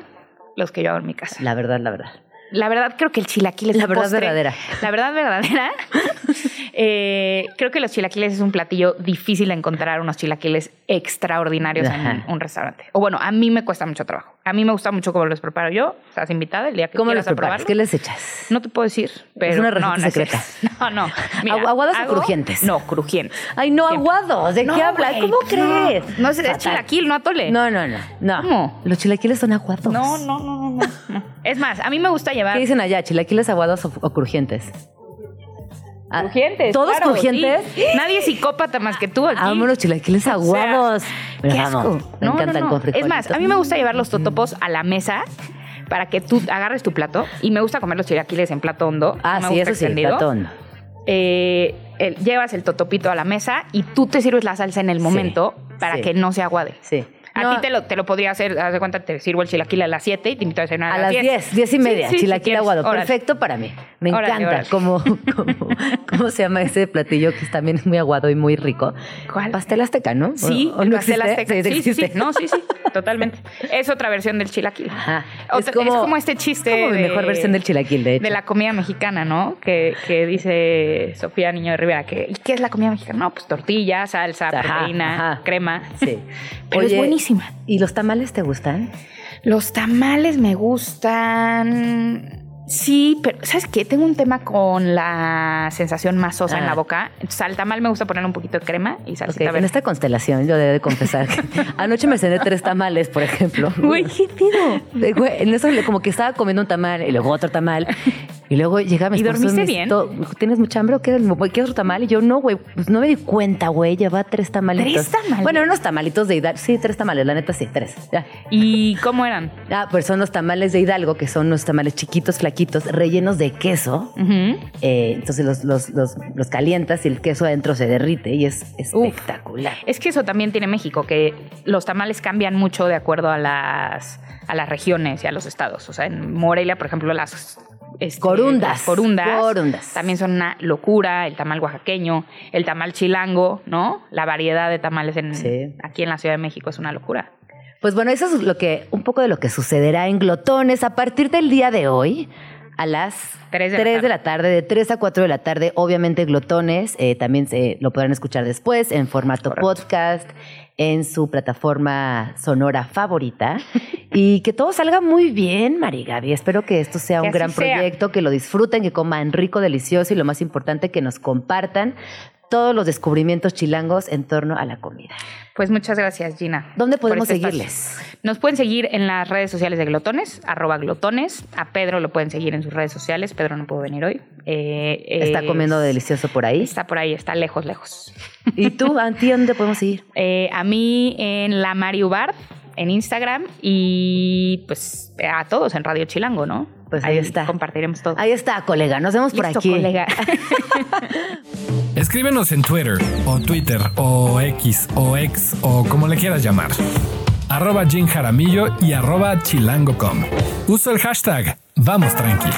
[SPEAKER 6] los que yo hago en mi casa.
[SPEAKER 2] La verdad, la verdad.
[SPEAKER 6] La verdad, creo que el chilaquiles
[SPEAKER 2] La
[SPEAKER 6] es un
[SPEAKER 2] verdad
[SPEAKER 6] postre.
[SPEAKER 2] verdadera.
[SPEAKER 6] La verdad verdadera. <laughs> eh, creo que los chilaquiles es un platillo difícil de encontrar unos chilaquiles extraordinarios
[SPEAKER 2] Ajá.
[SPEAKER 6] en un restaurante. O bueno, a mí me cuesta mucho trabajo. A mí me gusta mucho cómo los preparo yo. Estás invitada el día que
[SPEAKER 2] ¿Cómo
[SPEAKER 6] quieras
[SPEAKER 2] los preparas? ¿Qué les echas?
[SPEAKER 6] No te puedo decir, pero
[SPEAKER 2] una receta
[SPEAKER 6] no, no es
[SPEAKER 2] secreta. <laughs>
[SPEAKER 6] No, no.
[SPEAKER 2] ¿Agu- aguados o crujientes?
[SPEAKER 6] No, crujientes.
[SPEAKER 2] Ay, no,
[SPEAKER 6] Siempre.
[SPEAKER 2] aguados. ¿De
[SPEAKER 6] No,
[SPEAKER 2] qué hablas? ¿Cómo
[SPEAKER 6] no.
[SPEAKER 2] crees?
[SPEAKER 6] No, es- es chilaquil, no atole.
[SPEAKER 2] No, no, no. no.
[SPEAKER 6] ¿Cómo?
[SPEAKER 2] Los chilaquiles son aguados.
[SPEAKER 6] No, no, no, no, no, no. Es más, a mí me gusta llevar
[SPEAKER 2] ¿Qué dicen allá? ¿Chilaquiles aguados o, o crujientes? Ah,
[SPEAKER 6] Crujientes.
[SPEAKER 2] ¿Todos
[SPEAKER 6] claro,
[SPEAKER 2] crujientes?
[SPEAKER 6] sí. <gasps> Nadie es psicópata más que tú aquí.
[SPEAKER 2] Amo los chilaquiles aguados.
[SPEAKER 6] Asco.
[SPEAKER 2] amo. Me
[SPEAKER 6] No,
[SPEAKER 2] encantan
[SPEAKER 6] no.
[SPEAKER 2] con
[SPEAKER 6] Es más, a mí me gusta llevar los totopos a la mesa para que tú agarres tu plato y me gusta comer los chilaquiles en plato hondo.
[SPEAKER 2] Ah,
[SPEAKER 6] me
[SPEAKER 2] sí,
[SPEAKER 6] gusta
[SPEAKER 2] eso sí,
[SPEAKER 6] extendido.
[SPEAKER 2] plato hondo.
[SPEAKER 6] Eh, el- llevas el totopito a la mesa y tú te sirves la salsa en el momento para
[SPEAKER 2] sí.
[SPEAKER 6] que no se aguade.
[SPEAKER 2] Sí.
[SPEAKER 6] A ti te lo, te lo podría hacer, haz de cuenta, te sirvo el chilaquil a las 7 y te invito a cenar a,
[SPEAKER 2] A las 10, 10 y media,
[SPEAKER 6] Sí,
[SPEAKER 2] chilaquil aguado.
[SPEAKER 6] Órale.
[SPEAKER 2] Perfecto para mí. Me
[SPEAKER 6] Órale,
[SPEAKER 2] encanta.
[SPEAKER 6] órale.
[SPEAKER 2] Como, como- ¿Cómo se llama ese platillo que es también muy aguado y muy rico?
[SPEAKER 6] ¿Cuál?
[SPEAKER 2] Pastel azteca, ¿no?
[SPEAKER 6] Sí,
[SPEAKER 2] ¿O- o
[SPEAKER 6] el
[SPEAKER 2] no
[SPEAKER 6] pastel azteca.
[SPEAKER 2] Sí,
[SPEAKER 6] Sí, sí. No, sí, sí, totalmente. Es otra versión del chilaquil.
[SPEAKER 2] Ajá.
[SPEAKER 6] Otra- es, como, este chiste.
[SPEAKER 2] como mi
[SPEAKER 6] de-
[SPEAKER 2] mejor versión del chilaquil, de hecho.
[SPEAKER 6] De la comida mexicana, ¿no? Que, que dice Sofía Niño de Rivera. Que, ¿Y qué es la comida mexicana? No, pues tortilla, salsa,
[SPEAKER 2] Ajá,
[SPEAKER 6] proteína,
[SPEAKER 2] ajá.
[SPEAKER 6] crema.
[SPEAKER 2] Sí.
[SPEAKER 6] Pero es
[SPEAKER 2] Oye,
[SPEAKER 6] buenísima.
[SPEAKER 2] ¿Y los tamales te gustan?
[SPEAKER 6] Los tamales me gustan. Sí, pero ¿sabes qué? Tengo un tema con la sensación masosa en
[SPEAKER 2] Ah.
[SPEAKER 6] la boca. Entonces, al tamal me gusta ponerle un poquito de crema y salsita
[SPEAKER 2] en
[SPEAKER 6] verde.
[SPEAKER 2] esta constelación yo debo de confesar que <laughs> anoche me cené tres tamales, por ejemplo.
[SPEAKER 6] Güey, ¿qué pido?
[SPEAKER 2] Güey, en eso como que estaba comiendo un tamal y luego otro tamal. Y luego llega mi
[SPEAKER 6] ¿Y
[SPEAKER 2] esposo
[SPEAKER 6] dormiste
[SPEAKER 2] me
[SPEAKER 6] bien?
[SPEAKER 2] "To- ¿Tienes mucha hambre o qué? ¿Quieres otro tamal? Y yo, no, güey, pues no me di cuenta, güey. Lleva tres tamalitos.
[SPEAKER 6] ¿Tres tamales?
[SPEAKER 2] Bueno, unos tamalitos de Hidalgo. Sí, tres tamales, la neta sí, tres. Ya.
[SPEAKER 6] ¿Y cómo eran?
[SPEAKER 2] Ah, pues son los tamales de Hidalgo, que son unos tamales chiquitos, flaquitos, rellenos de queso. Eh, entonces los, los, los, los calientas y el queso adentro se derrite y es
[SPEAKER 6] Uf.
[SPEAKER 2] espectacular.
[SPEAKER 6] Es que eso también tiene México, que los tamales cambian mucho de acuerdo a las, a las regiones y a los estados. O sea, en Morelia, por ejemplo, las este,
[SPEAKER 2] Corundas.
[SPEAKER 6] corundas,
[SPEAKER 2] Corundas.
[SPEAKER 6] también son una locura. El tamal oaxaqueño, el tamal chilango, ¿no? La variedad de tamales en,
[SPEAKER 2] Sí.
[SPEAKER 6] aquí en la Ciudad de México es una locura.
[SPEAKER 2] Pues bueno, eso es lo que, un poco de lo que sucederá en Glotones a partir del día de hoy. A las
[SPEAKER 6] Tres de la
[SPEAKER 2] 3 de
[SPEAKER 6] tarde.
[SPEAKER 2] la tarde, de 3 a 4 de la tarde, obviamente Glotones, eh, también se, lo podrán escuchar después en formato
[SPEAKER 6] Correcto.
[SPEAKER 2] podcast, en su plataforma sonora favorita. <laughs> y que todo salga muy bien, Marigaby. Espero que esto sea
[SPEAKER 6] Que
[SPEAKER 2] un gran
[SPEAKER 6] sea.
[SPEAKER 2] proyecto, que lo disfruten, que coman rico, delicioso y lo más importante, que nos compartan todos los descubrimientos chilangos en torno a la comida.
[SPEAKER 6] Pues muchas gracias, Gina.
[SPEAKER 2] ¿Dónde podemos
[SPEAKER 6] este
[SPEAKER 2] seguirles?
[SPEAKER 6] espacio. Nos pueden seguir en las redes sociales de Glotones, arroba Glotones. A Pedro lo pueden seguir en sus redes sociales. Pedro no pudo venir hoy. Eh,
[SPEAKER 2] Está
[SPEAKER 6] es-
[SPEAKER 2] comiendo delicioso por ahí.
[SPEAKER 6] Está por ahí, está lejos, lejos.
[SPEAKER 2] ¿Y tú, Anti, dónde podemos seguir?
[SPEAKER 6] Eh, a mí en la Mario Bar, en Instagram. Y pues a todos en Radio Chilango, ¿no?
[SPEAKER 2] Pues ahí está.
[SPEAKER 6] Compartiremos todo.
[SPEAKER 2] Ahí está, colega. Nos vemos por aquí.
[SPEAKER 6] colega. <laughs>
[SPEAKER 5] Escríbenos en Twitter o Twitter o X o X o como le quieras llamar. Arroba Jim Jaramillo y arroba chilango.com. Uso el hashtag Vamos Tranqui.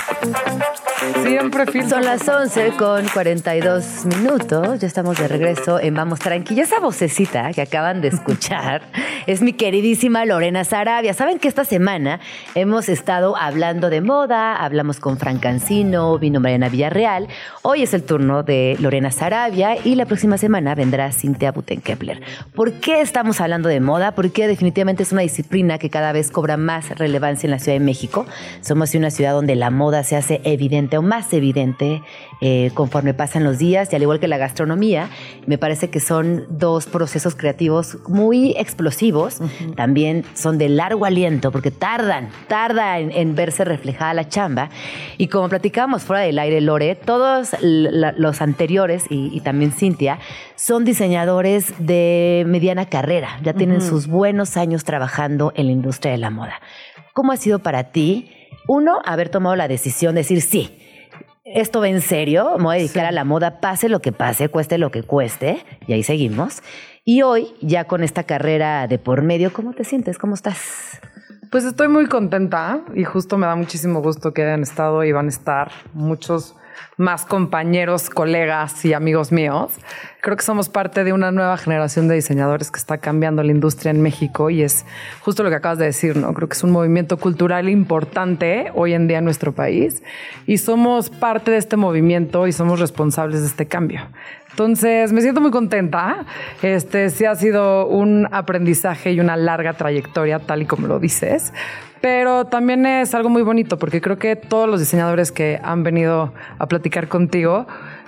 [SPEAKER 7] Siempre filtro.
[SPEAKER 2] Son las 11 con 42 minutos. Ya estamos de regreso en Vamos Tranquila. Esa vocecita que acaban de escuchar <laughs> es mi queridísima Lorena Sarabia. Saben que esta semana hemos estado hablando de moda, hablamos con Fran Cancino, vino Mariana Villarreal. Hoy es el turno de Lorena Sarabia y la próxima semana vendrá Cintia Butenkepler. ¿Por qué estamos hablando de moda? Porque definitivamente es una disciplina que cada vez cobra más relevancia en la Ciudad de México. Somos una ciudad donde la moda se hace evidente o más evidente eh, conforme pasan los días y al igual que la gastronomía, me parece que son dos procesos creativos muy explosivos, también son de largo aliento porque tardan, tarda en, en verse reflejada la chamba. Y como platicábamos fuera del aire, Lore, todos la- los anteriores y, y también Cintia son diseñadores de mediana carrera, ya tienen sus buenos años trabajando en la industria de la moda. ¿Cómo ha sido para ti, uno, haber tomado la decisión de decir sí? Esto va en serio, me voy a dedicar a la moda, pase lo que pase, cueste lo que cueste, y ahí seguimos. Y hoy, ya con esta carrera de por medio, ¿cómo te sientes? ¿Cómo estás?
[SPEAKER 7] Pues estoy muy contenta y justo me da muchísimo gusto que hayan estado y van a estar muchos más compañeros, colegas y amigos míos. Creo que somos parte de una nueva generación de diseñadores que está cambiando la industria en México y es justo lo que acabas de decir, ¿no? Creo que es un movimiento cultural importante hoy en día en nuestro país y somos parte de este movimiento y somos responsables de este cambio. Entonces, me siento muy contenta. Este sí ha sido un aprendizaje y una larga trayectoria, tal y como lo dices. Pero también es algo muy bonito porque creo que todos los diseñadores que han venido a platicar contigo,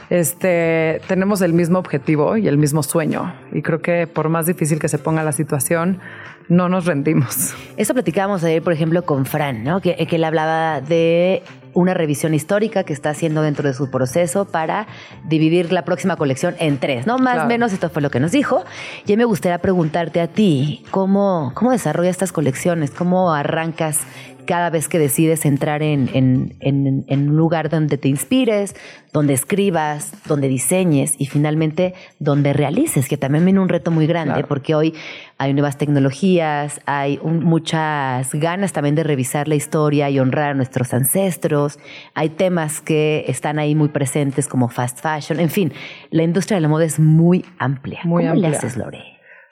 [SPEAKER 7] este, tenemos el mismo objetivo y el mismo sueño. Y creo que por más difícil que se ponga la situación, no nos rendimos.
[SPEAKER 2] Eso platicábamos ayer, por ejemplo, con Fran, ¿no? Que, que él hablaba de una revisión histórica que está haciendo dentro de su proceso para dividir la próxima colección en tres, ¿no? Más o
[SPEAKER 7] Claro.
[SPEAKER 2] menos, esto fue lo que nos dijo. Y me gustaría preguntarte a ti, ¿cómo, cómo desarrollas estas colecciones? ¿Cómo arrancas cada vez que decides entrar en, en- en- en un lugar donde te inspires, donde escribas, donde diseñes y finalmente donde realices, que también viene un reto muy grande,
[SPEAKER 7] Claro.
[SPEAKER 2] porque hoy hay nuevas tecnologías, hay un- muchas ganas también de revisar la historia y honrar a nuestros ancestros, hay temas que están ahí muy presentes como fast fashion, en fin, la industria de la moda es muy amplia.
[SPEAKER 7] Muy
[SPEAKER 2] ¿Cómo le
[SPEAKER 7] amplia.
[SPEAKER 2] haces, Lore?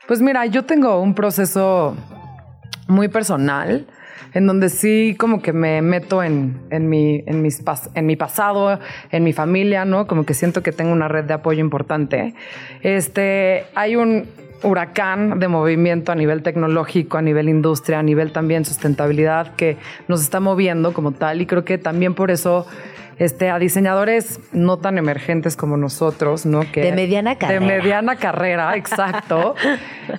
[SPEAKER 7] Pues mira, yo tengo un proceso muy personal en donde sí como que me meto en, en, mi, en, mis en mi pasado, en mi familia, ¿no? Como que siento que tengo una red de apoyo importante. Este, hay un huracán de movimiento a nivel tecnológico, a nivel industria, a nivel también sustentabilidad que nos está moviendo como tal y creo que también por eso este, a diseñadores no tan emergentes como nosotros, ¿no? Que,
[SPEAKER 2] De mediana carrera.
[SPEAKER 7] De mediana carrera, exacto. <laughs>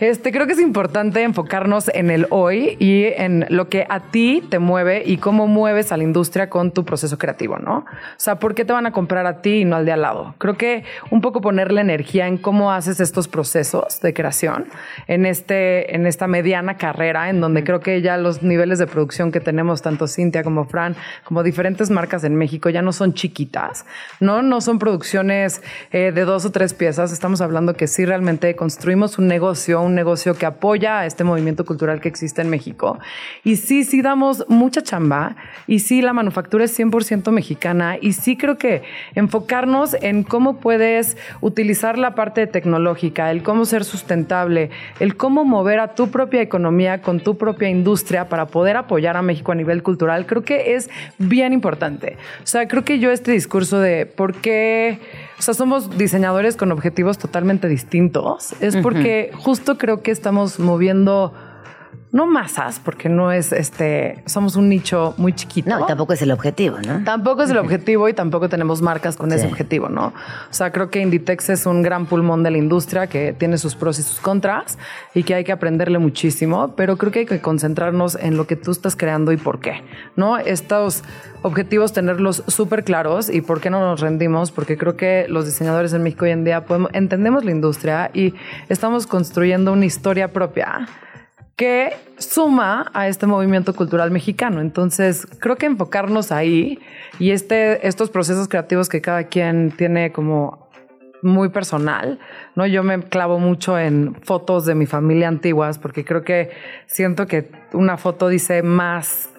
[SPEAKER 7] Este, creo que es importante enfocarnos en el hoy y en lo que a ti te mueve y cómo mueves a la industria con tu proceso creativo, ¿no? O sea, ¿por qué te van a comprar a ti y no al de al lado? Creo que un poco ponerle energía en cómo haces estos procesos de creación en, este, en esta mediana carrera, en donde creo que ya los niveles de producción que tenemos, tanto Cintia como Fran, como diferentes marcas en México, ya no son chiquitas, ¿no? No son producciones eh, de dos o tres piezas. Estamos hablando que sí realmente construimos un negocio, un negocio que apoya a este movimiento cultural que existe en México. Y sí, sí damos mucha chamba y sí la manufactura es 100% mexicana y sí creo que enfocarnos en cómo puedes utilizar la parte tecnológica, el cómo ser sustentable, el cómo mover a tu propia economía con tu propia industria para poder apoyar a México a nivel cultural, creo que es bien importante. O sea, creo que yo este discurso de por qué, o sea, somos diseñadores con objetivos totalmente distintos, es porque justo creo que estamos moviendo no masas, porque no es este, somos un nicho muy chiquito.
[SPEAKER 2] No, tampoco es el objetivo, ¿no?
[SPEAKER 7] Tampoco es el objetivo y tampoco tenemos marcas con ese objetivo, ¿no? O sea, creo que Inditex es un gran pulmón de la industria que tiene sus pros y sus contras y que hay que aprenderle muchísimo, pero creo que hay que concentrarnos en lo que tú estás creando y por qué, ¿no? Estos objetivos tenerlos súper claros y por qué no nos rendimos, porque creo que los diseñadores en México hoy en día podemos, entendemos la industria y estamos construyendo una historia propia que suma a este movimiento cultural mexicano. Entonces, creo que enfocarnos ahí y este, estos procesos creativos que cada quien tiene como muy personal, ¿no? Yo me clavo mucho en fotos de mi familia antiguas porque creo que siento que una foto dice más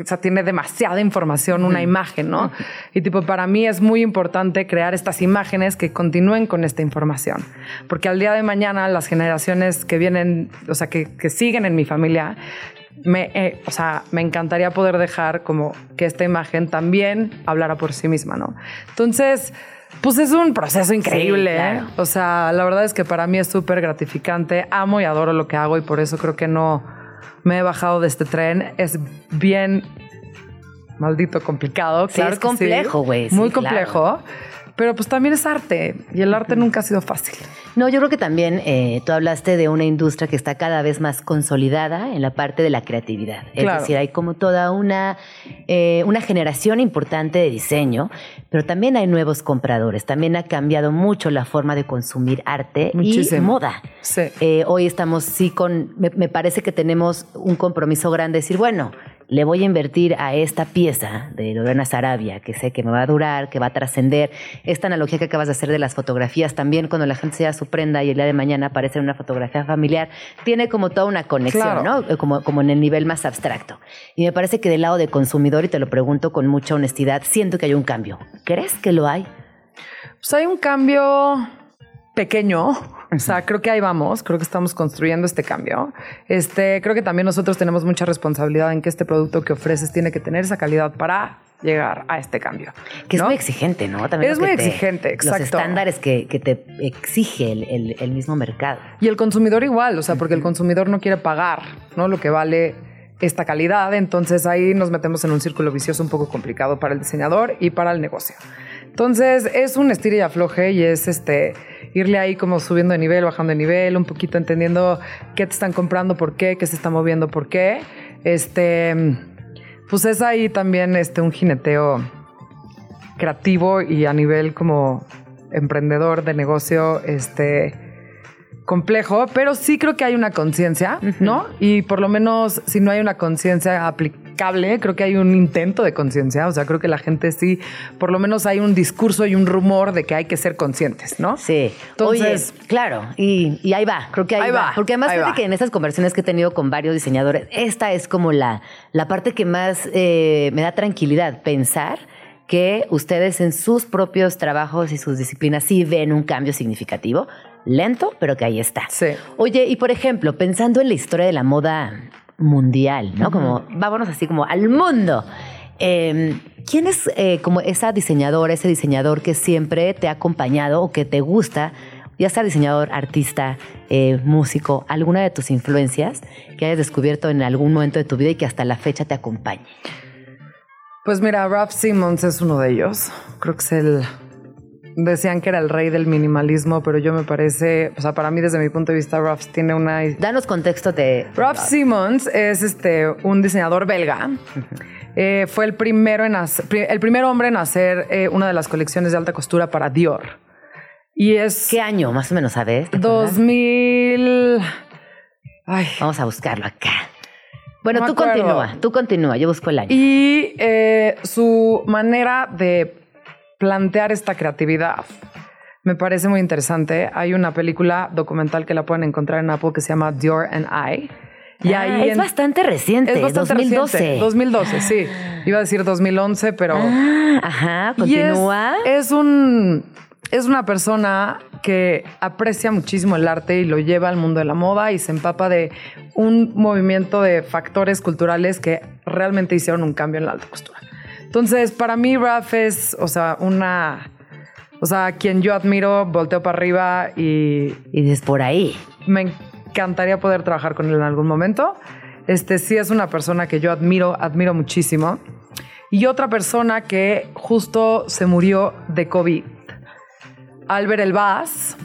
[SPEAKER 7] o sea, tiene demasiada información, una imagen, ¿no? Y tipo, para mí es muy importante crear estas imágenes que continúen con esta información. Porque al día de mañana las generaciones que vienen, o sea, que, que siguen en mi familia, me, eh, o sea, me encantaría poder dejar como que esta imagen también hablara por sí misma, ¿no? Entonces, pues es un proceso increíble.
[SPEAKER 2] claro.
[SPEAKER 7] ¿eh? O sea, la verdad es que para mí es súper gratificante. Amo y adoro lo que hago y por eso creo que no me he bajado de este tren. Es bien maldito complicado.
[SPEAKER 2] Sí,
[SPEAKER 7] claro
[SPEAKER 2] es complejo, güey, sí,
[SPEAKER 7] Muy
[SPEAKER 2] claro.
[SPEAKER 7] complejo. Pero pues también es arte y el arte nunca ha sido fácil.
[SPEAKER 2] No, yo creo que también eh, tú hablaste de una industria que está cada vez más consolidada en la parte de la creatividad. Es decir, hay como toda una, eh, una generación importante de diseño, pero también hay nuevos compradores. También ha cambiado mucho la forma de consumir arte y
[SPEAKER 7] Muchísimo.
[SPEAKER 2] moda.
[SPEAKER 7] Sí.
[SPEAKER 2] Eh, hoy estamos sí con, me, me parece que tenemos un compromiso grande, decir, bueno, le voy a invertir a esta pieza de Lorena Sarabia, que sé que me va a durar, que va a trascender. Esta analogía que acabas de hacer de las fotografías, también cuando la gente se da su prenda y el día de mañana aparece en una fotografía familiar, tiene como toda una conexión,
[SPEAKER 7] Claro.
[SPEAKER 2] ¿no? Como, como en el nivel más abstracto. Y me parece que del lado de consumidor, y te lo pregunto con mucha honestidad, siento que hay un cambio. ¿Crees que lo hay?
[SPEAKER 7] Pues hay un cambio pequeño. <laughs> O sea, creo que ahí vamos, creo que estamos construyendo este cambio. Este, creo que también nosotros tenemos mucha responsabilidad en que este producto que ofreces tiene que tener esa calidad para llegar a este cambio.
[SPEAKER 2] Que es muy exigente, ¿no? También
[SPEAKER 7] Es muy
[SPEAKER 2] te-
[SPEAKER 7] exigente,
[SPEAKER 2] Los
[SPEAKER 7] exacto.
[SPEAKER 2] estándares que, que te exige el, el- el mismo mercado.
[SPEAKER 7] Y el consumidor igual, o sea, porque el consumidor no quiere pagar, ¿no? Lo que vale esta calidad, entonces ahí nos metemos en un círculo vicioso un poco complicado para el diseñador y para el negocio. Entonces es un estira y afloje y es este irle ahí como subiendo de nivel, bajando de nivel, un poquito entendiendo qué te están comprando, por qué, qué se está moviendo, por qué. Este, pues es ahí también este un jineteo creativo y a nivel como emprendedor de negocio, este complejo, pero sí creo que hay una conciencia, ¿no? Y por lo menos si no hay una conciencia creo que hay un intento de conciencia, o sea, creo que la gente sí, por lo menos hay un discurso y un rumor de que hay que ser conscientes, ¿no?
[SPEAKER 2] Sí.
[SPEAKER 7] Entonces-
[SPEAKER 2] Oye, claro, y, y ahí va, creo que ahí,
[SPEAKER 7] Ahí
[SPEAKER 2] va.
[SPEAKER 7] va,
[SPEAKER 2] Porque además fíjate que en estas conversaciones que he tenido con varios diseñadores, esta es como la, la parte que más eh, me da tranquilidad, pensar que ustedes en sus propios trabajos y sus disciplinas sí ven un cambio significativo, lento, pero que ahí está.
[SPEAKER 7] Sí.
[SPEAKER 2] Oye, y por ejemplo, pensando en la historia de la moda mundial, ¿no? Como, vámonos así como al mundo. Eh, ¿Quién es eh, como esa diseñadora, ese diseñador que siempre te ha acompañado o que te gusta, ya sea diseñador, artista, eh, músico, alguna de tus influencias que hayas descubierto en algún momento de tu vida y que hasta la fecha te acompañe?
[SPEAKER 7] Pues mira, Ralph Simmons es uno de ellos. Creo que es el. Decían que era el rey del minimalismo, pero yo me parece, o sea, para mí desde mi punto de vista, Ralph tiene una
[SPEAKER 2] Danos contexto de...
[SPEAKER 7] Ralph Simmons es este, un diseñador belga. <laughs> Eh, fue el primero en hacer- el primer hombre en hacer eh, una de las colecciones de alta costura para Dior. Y es
[SPEAKER 2] ¿Qué año más o menos, sabes? ¿Te acuerdas?
[SPEAKER 7] 2000. Ay.
[SPEAKER 2] Vamos a buscarlo acá. Bueno,
[SPEAKER 7] No
[SPEAKER 2] tú
[SPEAKER 7] acuerdo.
[SPEAKER 2] continúa, tú continúa, yo busco el año.
[SPEAKER 7] Y eh, su manera de plantear esta creatividad me parece muy interesante. Hay una película documental que la pueden encontrar en Apple que se llama Dior and I. Y
[SPEAKER 2] Ah,
[SPEAKER 7] ahí
[SPEAKER 2] es
[SPEAKER 7] en-
[SPEAKER 2] bastante reciente,
[SPEAKER 7] Es bastante
[SPEAKER 2] 2012.
[SPEAKER 7] reciente. 2012, sí. Iba a decir 2011, pero...
[SPEAKER 2] Ah, ajá,
[SPEAKER 7] Y es-
[SPEAKER 2] continúa.
[SPEAKER 7] Es, un... Es una persona que aprecia muchísimo el arte y lo lleva al mundo de la moda y se empapa de un movimiento de factores culturales que realmente hicieron un cambio en la alta costura. Entonces, para mí, Raf es, o sea, una... O sea, quien yo admiro, volteo para arriba y
[SPEAKER 2] Y dices por ahí.
[SPEAKER 7] me encantaría poder trabajar con él en algún momento. Este sí es una persona que yo admiro, admiro muchísimo. Y otra persona que justo se murió de COVID. Albert Elbaz,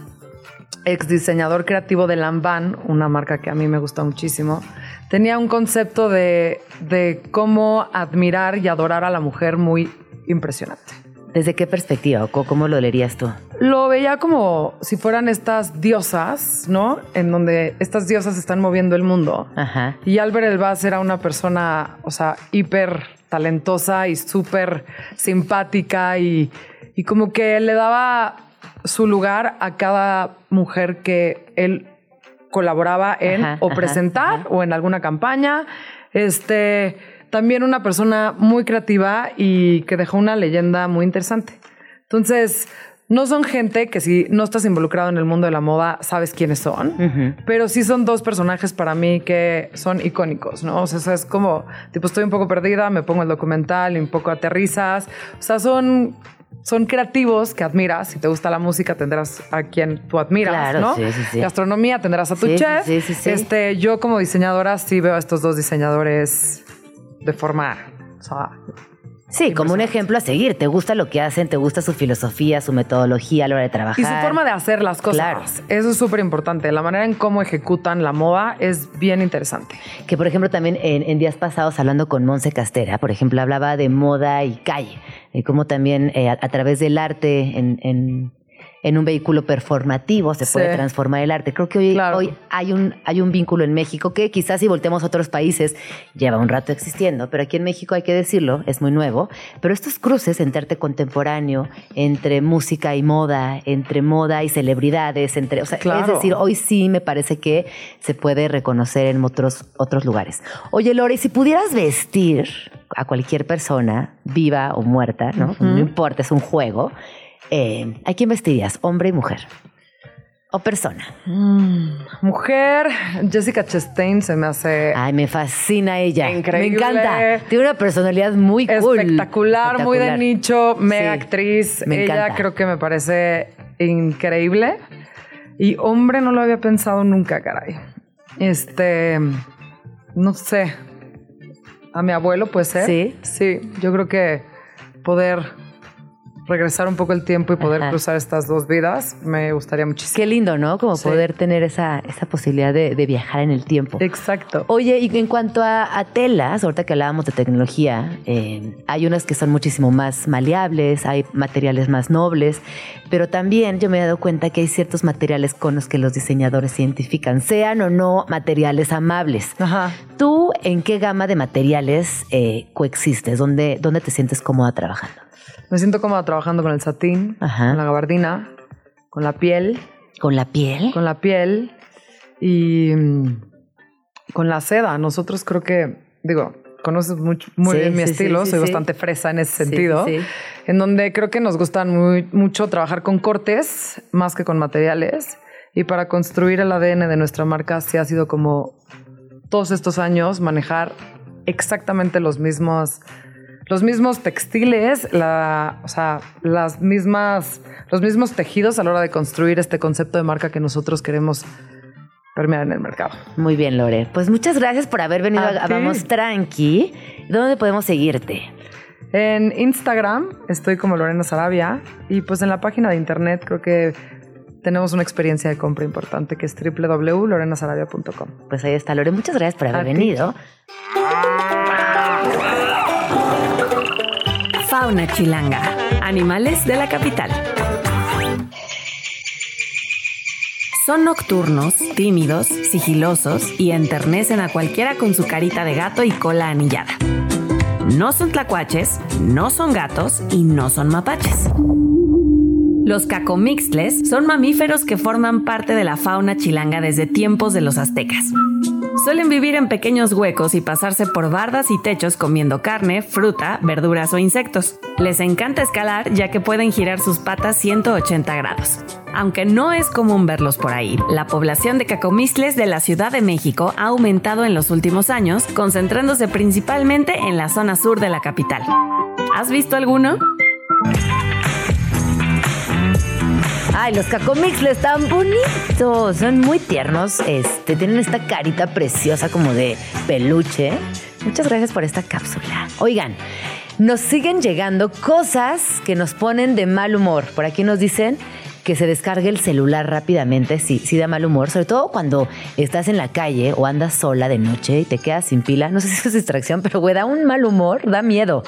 [SPEAKER 7] ex diseñador creativo de Lanvin, una marca que a mí me gusta muchísimo, tenía un concepto de, de cómo admirar y adorar a la mujer muy impresionante.
[SPEAKER 2] ¿Desde qué perspectiva o cómo lo leerías tú?
[SPEAKER 7] Lo veía como si fueran estas diosas, ¿no? En donde estas diosas están moviendo el mundo.
[SPEAKER 2] Ajá.
[SPEAKER 7] Y Albert Elbaz era una persona, o sea, hiper talentosa y súper simpática y, y como que le daba su lugar a cada mujer que él colaboraba en
[SPEAKER 2] Ajá,
[SPEAKER 7] o
[SPEAKER 2] ajá,
[SPEAKER 7] presentar o en alguna campaña. Este, también una persona muy creativa y que dejó una leyenda muy interesante. Entonces, no son gente que si no estás involucrado en el mundo de la moda, sabes quiénes son, pero sí son dos personajes para mí que son icónicos, ¿no? O sea, es como, tipo, estoy un poco perdida, me pongo el documental y un poco aterrizas. O sea, son, son creativos que admiras. Si te gusta la música, tendrás a quien tú admiras,
[SPEAKER 2] Claro,
[SPEAKER 7] ¿no?
[SPEAKER 2] sí, sí, sí.
[SPEAKER 7] Gastronomía, tendrás a tu chef.
[SPEAKER 2] sí, sí, sí.
[SPEAKER 7] Este, yo como diseñadora sí veo a estos dos diseñadores de forma... O sea,
[SPEAKER 2] Sí, como un ejemplo a seguir. Te gusta lo que hacen, te gusta su filosofía, su metodología a la hora de trabajar.
[SPEAKER 7] Y su forma de hacer las cosas.
[SPEAKER 2] Claro.
[SPEAKER 7] Eso es súper importante. La manera en cómo ejecutan la moda es bien interesante.
[SPEAKER 2] Que por ejemplo también en, en días pasados hablando con Monse Castera, por ejemplo, hablaba de moda y calle, y cómo también eh, a, a través del arte en, en- en un vehículo performativo se
[SPEAKER 7] Sí.
[SPEAKER 2] puede transformar el arte. Creo que hoy,
[SPEAKER 7] Claro.
[SPEAKER 2] hoy hay, un, hay un vínculo en México que quizás si volteamos a otros países lleva un rato existiendo, pero aquí en México hay que decirlo, es muy nuevo. Pero estos cruces entre arte contemporáneo, entre música y moda, entre moda y celebridades, entre, o sea, es
[SPEAKER 7] Claro.
[SPEAKER 2] decir, hoy sí me parece que se puede reconocer en otros, otros lugares. Oye, Lore, si pudieras vestir a cualquier persona, viva o muerta, ¿no? No importa, es un juego. Eh, ¿A quién vestirías? ¿Hombre y mujer? ¿O persona?
[SPEAKER 7] Mujer, Jessica Chastain se me hace
[SPEAKER 2] Ay, me fascina ella.
[SPEAKER 7] Increíble.
[SPEAKER 2] Me encanta. Tiene una personalidad muy cool.
[SPEAKER 7] espectacular, muy de nicho, mega
[SPEAKER 2] Sí,
[SPEAKER 7] actriz.
[SPEAKER 2] me
[SPEAKER 7] Ella
[SPEAKER 2] encanta.
[SPEAKER 7] creo que me parece increíble. Y hombre, no lo había pensado nunca, caray. Este, no sé. A mi abuelo puede ser.
[SPEAKER 2] ¿Sí?
[SPEAKER 7] Sí, yo creo que poder regresar un poco el tiempo y poder
[SPEAKER 2] Ajá.
[SPEAKER 7] cruzar estas dos vidas me gustaría muchísimo.
[SPEAKER 2] Qué lindo, ¿no? Como
[SPEAKER 7] Sí.
[SPEAKER 2] poder tener esa, esa posibilidad de, de viajar en el tiempo.
[SPEAKER 7] Exacto.
[SPEAKER 2] Oye, y en cuanto a, a telas, ahorita que hablábamos de tecnología, eh, hay unas que son muchísimo más maleables, hay materiales más nobles, pero también yo me he dado cuenta que hay ciertos materiales con los que los diseñadores se identifican, sean o no materiales amables.
[SPEAKER 7] Ajá.
[SPEAKER 2] ¿Tú en qué gama de materiales eh, coexistes? ¿Dónde, ¿Dónde te sientes cómoda trabajando?
[SPEAKER 7] Me siento cómoda trabajando con el satín,
[SPEAKER 2] Ajá.
[SPEAKER 7] con la gabardina, con la piel.
[SPEAKER 2] ¿Con la piel?
[SPEAKER 7] con la piel y mm, con la seda. Nosotros creo que, digo, conoces mucho, muy
[SPEAKER 2] Sí,
[SPEAKER 7] bien mi
[SPEAKER 2] sí,
[SPEAKER 7] estilo,
[SPEAKER 2] sí,
[SPEAKER 7] soy bastante fresa en ese sentido, en donde creo que nos gustan muy, mucho trabajar con cortes más que con materiales. Y para construir el ADN de nuestra marca sí ha sido como todos estos años manejar exactamente los mismos los mismos textiles, la, o sea, las mismas, los mismos tejidos a la hora de construir este concepto de marca que nosotros queremos permear en el mercado.
[SPEAKER 2] Muy bien, Lore. Pues muchas gracias por haber venido
[SPEAKER 7] A.
[SPEAKER 2] Vamos Tranqui. ¿Dónde podemos seguirte?
[SPEAKER 7] En Instagram estoy como Lorena Sarabia y pues en la página de internet creo que tenemos una experiencia de compra importante que es www.lorenasarabia.com.
[SPEAKER 2] Pues ahí está, Lore. Muchas gracias por haber
[SPEAKER 7] A ti.
[SPEAKER 1] Fauna chilanga. Animales de la capital. Son nocturnos, tímidos, sigilosos y enternecen a cualquiera con su carita de gato y cola anillada. No son tlacuaches, no son gatos y no son mapaches. Los cacomixtles son mamíferos que forman parte de la fauna chilanga desde tiempos de los aztecas. Suelen vivir en pequeños huecos y pasarse por bardas y techos comiendo carne, fruta, verduras o insectos. Les encanta escalar ya que pueden girar sus patas 180 grados. Aunque no es común verlos por ahí, la población de cacomistles de la Ciudad de México ha aumentado en los últimos años, concentrándose principalmente en la zona sur de la capital. ¿Has visto alguno?
[SPEAKER 2] Ay, los cacomixles están bonitos. Son muy tiernos. Este, tienen esta carita preciosa como de peluche. Muchas gracias por esta cápsula. Oigan, nos siguen llegando cosas que nos ponen de mal humor. Por aquí nos dicen que se descargue el celular rápidamente, sí, sí da mal humor, sobre todo cuando estás en la calle o andas sola de noche y te quedas sin pila. No sé <laughs> si es distracción, pero güey, da un mal humor, da miedo.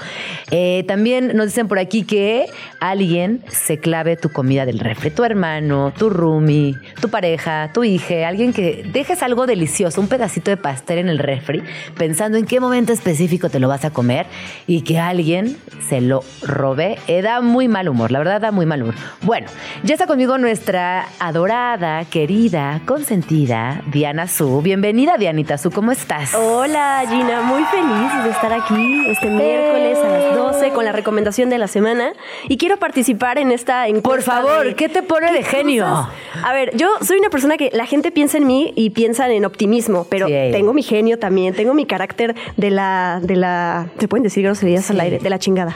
[SPEAKER 2] Eh, también nos dicen por aquí que alguien se clave tu comida del refri, tu hermano, tu roomie, tu pareja, tu hija, alguien que dejes algo delicioso, un pedacito de pastel en el refri, pensando en qué momento específico te lo vas a comer y que alguien se lo robe, eh, da muy mal humor, la verdad da muy mal humor. Bueno, ya está conmigo nuestra adorada, querida, consentida Diana Su. Bienvenida, Dianita Su, ¿cómo estás?
[SPEAKER 8] Hola, Gina, muy feliz de estar aquí este miércoles a las 12 con la recomendación de la semana y quiero participar en esta encuesta.
[SPEAKER 2] Por favor,
[SPEAKER 8] de-
[SPEAKER 2] ¿qué te pone de genio?
[SPEAKER 8] cosas? A ver, yo soy una persona que la gente piensa en mí y piensan en optimismo, pero
[SPEAKER 2] Sí.
[SPEAKER 8] tengo mi genio también, tengo mi carácter de la, de la, ¿se pueden decir groserías al aire? De la chingada.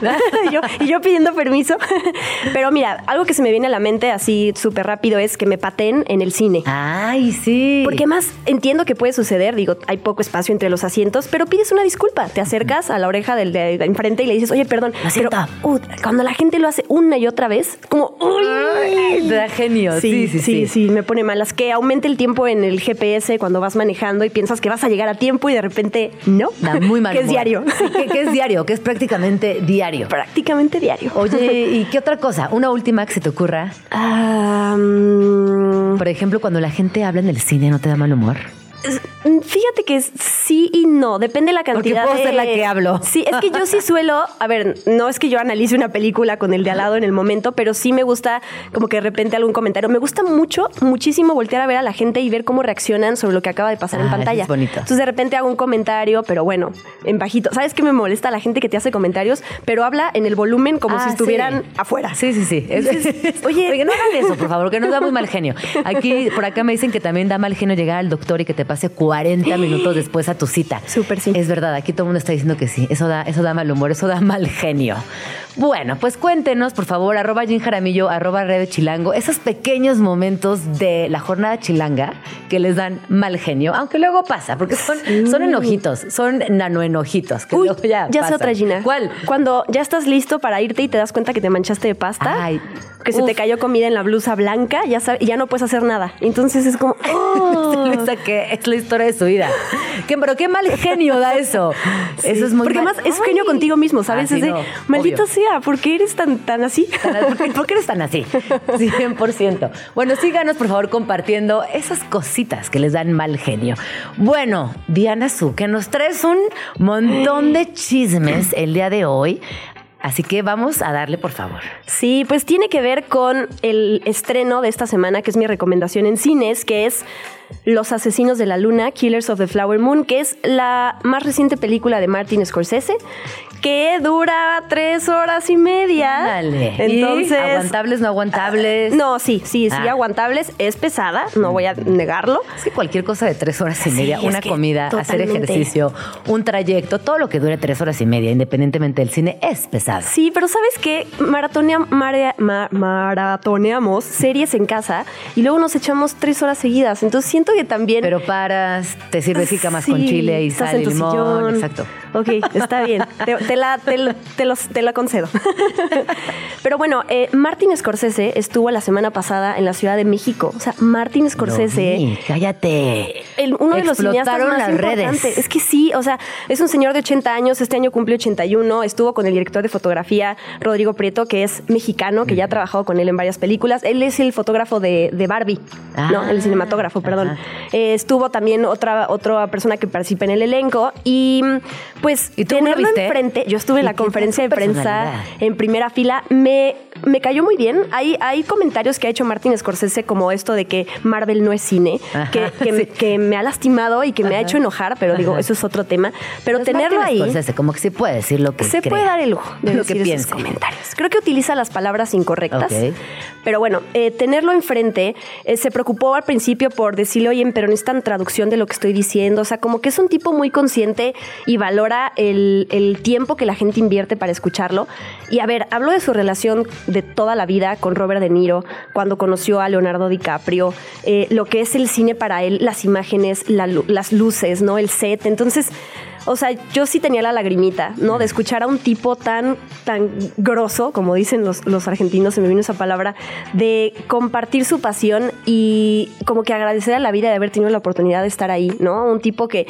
[SPEAKER 8] y, <laughs> yo, y yo pidiendo permiso. <laughs> pero mira, algo que se me viene a la mente así súper rápido es que me pateen en el cine.
[SPEAKER 2] Ay, sí.
[SPEAKER 8] Porque más entiendo que puede suceder, digo, hay poco espacio entre los asientos, pero pides una disculpa, te acercas a la oreja del de enfrente y le dices, oye, perdón, pero uh, cuando la gente lo hace una y otra vez, como, uy,
[SPEAKER 2] Te da genio. Sí, sí, sí.
[SPEAKER 8] sí, me pone malas. Que aumente el tiempo en el GPS cuando vas manejando y piensas que vas a llegar a tiempo y de repente no.
[SPEAKER 2] Da muy mal <laughs>
[SPEAKER 8] Que es diario.
[SPEAKER 2] Sí, que, que es diario, que es prácticamente diario.
[SPEAKER 8] Prácticamente diario.
[SPEAKER 2] Oye, <laughs> ¿y qué otra cosa? Una última que se te ocurra.
[SPEAKER 8] Ah, mm,
[SPEAKER 2] Por ejemplo, cuando la gente habla en el cine, ¿no te da mal humor?
[SPEAKER 8] Fíjate que es sí y no, depende de la cantidad
[SPEAKER 2] puedo
[SPEAKER 8] de...
[SPEAKER 2] ser la que hablo.
[SPEAKER 8] Sí, es que yo sí <laughs> suelo, a ver, no es que yo analice una película con el de al lado en el momento, pero sí me gusta como que de repente algún comentario. Me gusta mucho, muchísimo voltear a ver a la gente y ver cómo reaccionan sobre lo que acaba de pasar en
[SPEAKER 2] Ah,
[SPEAKER 8] pantalla.
[SPEAKER 2] es bonito.
[SPEAKER 8] Entonces de repente hago un comentario, pero bueno, en bajito. ¿Sabes qué me molesta? La gente que te hace comentarios, pero habla en el volumen como
[SPEAKER 2] Ah,
[SPEAKER 8] si estuvieran
[SPEAKER 2] sí.
[SPEAKER 8] afuera.
[SPEAKER 2] Sí, sí, sí. Es- <laughs> oye,
[SPEAKER 8] oye-
[SPEAKER 2] no hagan eso, por favor, que nos da muy mal <laughs> genio. Aquí, por acá me dicen que también da mal genio llegar al doctor y que te pase 40 <gasps> minutos después a tu cita.
[SPEAKER 8] Súper sí.
[SPEAKER 2] Es verdad, aquí todo el mundo está diciendo que sí. Eso da, eso da mal humor, eso da mal genio. Bueno, pues cuéntenos, por favor, arroba Jim Jaramillo, arroba Red Chilango, esos pequeños momentos de la jornada chilanga que les dan mal genio, aunque luego pasa, porque son, son enojitos, son nanoenojitos. Que
[SPEAKER 8] Uy,
[SPEAKER 2] luego ya
[SPEAKER 8] ya sé otra Gina.
[SPEAKER 2] ¿Cuál?
[SPEAKER 8] Cuando ya estás listo para irte y te das cuenta que te manchaste de pasta.
[SPEAKER 2] Ay,
[SPEAKER 8] que se te cayó comida en la blusa blanca, ya ya no puedes hacer nada. Entonces es como, <laughs> oh.
[SPEAKER 2] Que es la historia de su vida. ¿Qué, pero qué mal genio da eso. Eso es muy
[SPEAKER 8] Porque
[SPEAKER 2] mal-
[SPEAKER 8] además es genio contigo mismo, ¿sabes?
[SPEAKER 2] Ah, sí,
[SPEAKER 8] es de,
[SPEAKER 2] no,
[SPEAKER 8] maldito
[SPEAKER 2] obvio.
[SPEAKER 8] sea, ¿por qué eres tan, tan así?
[SPEAKER 2] ¿Por qué, por qué eres tan así? 100%. Bueno, síganos por favor compartiendo esas cositas que les dan mal genio. Bueno, Diana Su, que nos traes un montón de chismes el día de hoy. Así que vamos a darle, por favor.
[SPEAKER 8] Sí, pues tiene que ver con el estreno de esta semana, que es mi recomendación en cines, que es Los Asesinos de la Luna, Killers of the Flower Moon, que es la más reciente película de Martin Scorsese, que dura tres horas y media.
[SPEAKER 2] Dale.
[SPEAKER 8] Entonces.
[SPEAKER 2] ¿Aguantables, no aguantables?
[SPEAKER 8] No, sí, sí, sí,
[SPEAKER 2] Ah.
[SPEAKER 8] aguantables. Es pesada, no voy a negarlo.
[SPEAKER 2] Es que cualquier cosa de tres horas y media, una comida, hacer ejercicio, un trayecto, todo lo que dure tres horas y media, independientemente del cine, es pesado.
[SPEAKER 8] Sí, pero ¿sabes qué? Maratonea, marea- ma- maratoneamos series en casa y luego nos echamos tres horas seguidas. Entonces siento que también...
[SPEAKER 2] Pero paras, te sirves jícamas con
[SPEAKER 8] Sí,
[SPEAKER 2] chile y sal y limón.
[SPEAKER 8] sillón.
[SPEAKER 2] Exacto.
[SPEAKER 8] Ok, está bien. Te, te la, te, los- te la concedo. <laughs> Pero bueno, eh, Martin Scorsese estuvo la semana pasada en la Ciudad de México. O sea, Martin Scorsese...
[SPEAKER 2] Cállate.
[SPEAKER 8] el- uno de los cineastas más
[SPEAKER 2] las redes.
[SPEAKER 8] Es que sí, o sea, es un señor de 80 años, este año cumplió 81, estuvo con el director de fotografía Rodrigo Prieto, que es mexicano, que ya ha trabajado con él en varias películas. Él es el fotógrafo de, de Barbie, ¿no?
[SPEAKER 2] Ah,
[SPEAKER 8] El cinematógrafo, perdón.
[SPEAKER 2] Ajá.
[SPEAKER 8] Eh, estuvo también otra, otra persona que participa en el elenco y pues
[SPEAKER 2] ¿Y
[SPEAKER 8] tenerlo enfrente, yo estuve en
[SPEAKER 2] ¿Y
[SPEAKER 8] la conferencia de prensa en primera fila, me, me cayó muy bien. Hay, hay comentarios que ha hecho Martin Scorsese como esto de que Marvel no es cine,
[SPEAKER 2] Ajá,
[SPEAKER 8] que, que, <laughs>
[SPEAKER 2] sí.
[SPEAKER 8] que me ha lastimado y que me ha
[SPEAKER 2] Ajá.
[SPEAKER 8] hecho enojar, pero digo,
[SPEAKER 2] Ajá.
[SPEAKER 8] eso es otro tema. Pero
[SPEAKER 2] Pues
[SPEAKER 8] tenerlo
[SPEAKER 2] Martin
[SPEAKER 8] ahí...
[SPEAKER 2] Scorsese, como que sí puede decir lo que
[SPEAKER 8] Se puede dar el lujo de <laughs>
[SPEAKER 2] lo
[SPEAKER 8] decir
[SPEAKER 2] que
[SPEAKER 8] esos comentarios. Creo que utiliza las palabras incorrectas.
[SPEAKER 2] Ok.
[SPEAKER 8] Pero bueno, eh, tenerlo enfrente, eh, se preocupó al principio por decir decirle, oye, pero necesitan traducción de lo que estoy diciendo. O sea, como que es un tipo muy consciente y valora el, el tiempo que la gente invierte para escucharlo. Y a ver, hablo de su relación de toda la vida con Robert De Niro, cuando conoció a Leonardo DiCaprio, eh, lo que es el cine para él, las imágenes, las luces, ¿no? El set. Entonces, o sea, yo sí tenía la lagrimita, ¿no? De escuchar a un tipo tan, tan grosso, como dicen los, los argentinos, se me vino esa palabra, de compartir su pasión y como que agradecer a la vida de haber tenido la oportunidad de estar ahí, ¿no? Un tipo que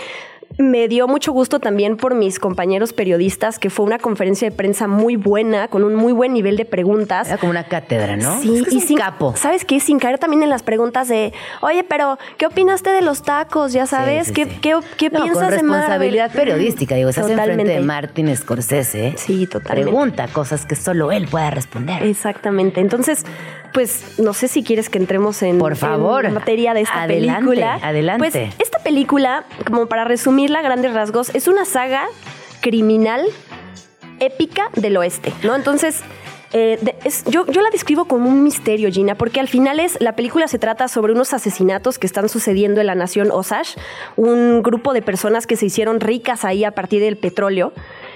[SPEAKER 8] me dio mucho gusto también por mis compañeros periodistas, que fue una conferencia de prensa muy buena, con un muy buen nivel de preguntas.
[SPEAKER 2] Era como una cátedra, ¿no?
[SPEAKER 8] Sí,
[SPEAKER 2] Es que es
[SPEAKER 8] y sin,
[SPEAKER 2] capo.
[SPEAKER 8] ¿Sabes qué? Sin caer también en las preguntas de, oye, pero ¿qué opinaste de los tacos? Ya sabes,
[SPEAKER 2] Sí, sí,
[SPEAKER 8] ¿qué,
[SPEAKER 2] sí.
[SPEAKER 8] qué, qué
[SPEAKER 2] No,
[SPEAKER 8] piensas
[SPEAKER 2] con
[SPEAKER 8] de
[SPEAKER 2] responsabilidad
[SPEAKER 8] Marvel?
[SPEAKER 2] periodística, digo, estás enfrente de
[SPEAKER 8] Totalmente.
[SPEAKER 2] Martin Scorsese.
[SPEAKER 8] Sí, totalmente.
[SPEAKER 2] Pregunta cosas que solo él pueda responder.
[SPEAKER 8] Exactamente. Entonces, pues no sé si quieres que entremos en,
[SPEAKER 2] Por favor.
[SPEAKER 8] en materia de esta
[SPEAKER 2] Adelante,
[SPEAKER 8] película.
[SPEAKER 2] adelante.
[SPEAKER 8] Pues esta película, como para resumirla a grandes rasgos, es una saga criminal épica del oeste, ¿no? Entonces, eh, yo, yo la describo como un misterio, Gina, porque al final es, la película se trata sobre unos asesinatos que están sucediendo en la nación Osage, un grupo de personas que se hicieron ricas ahí a partir del petróleo.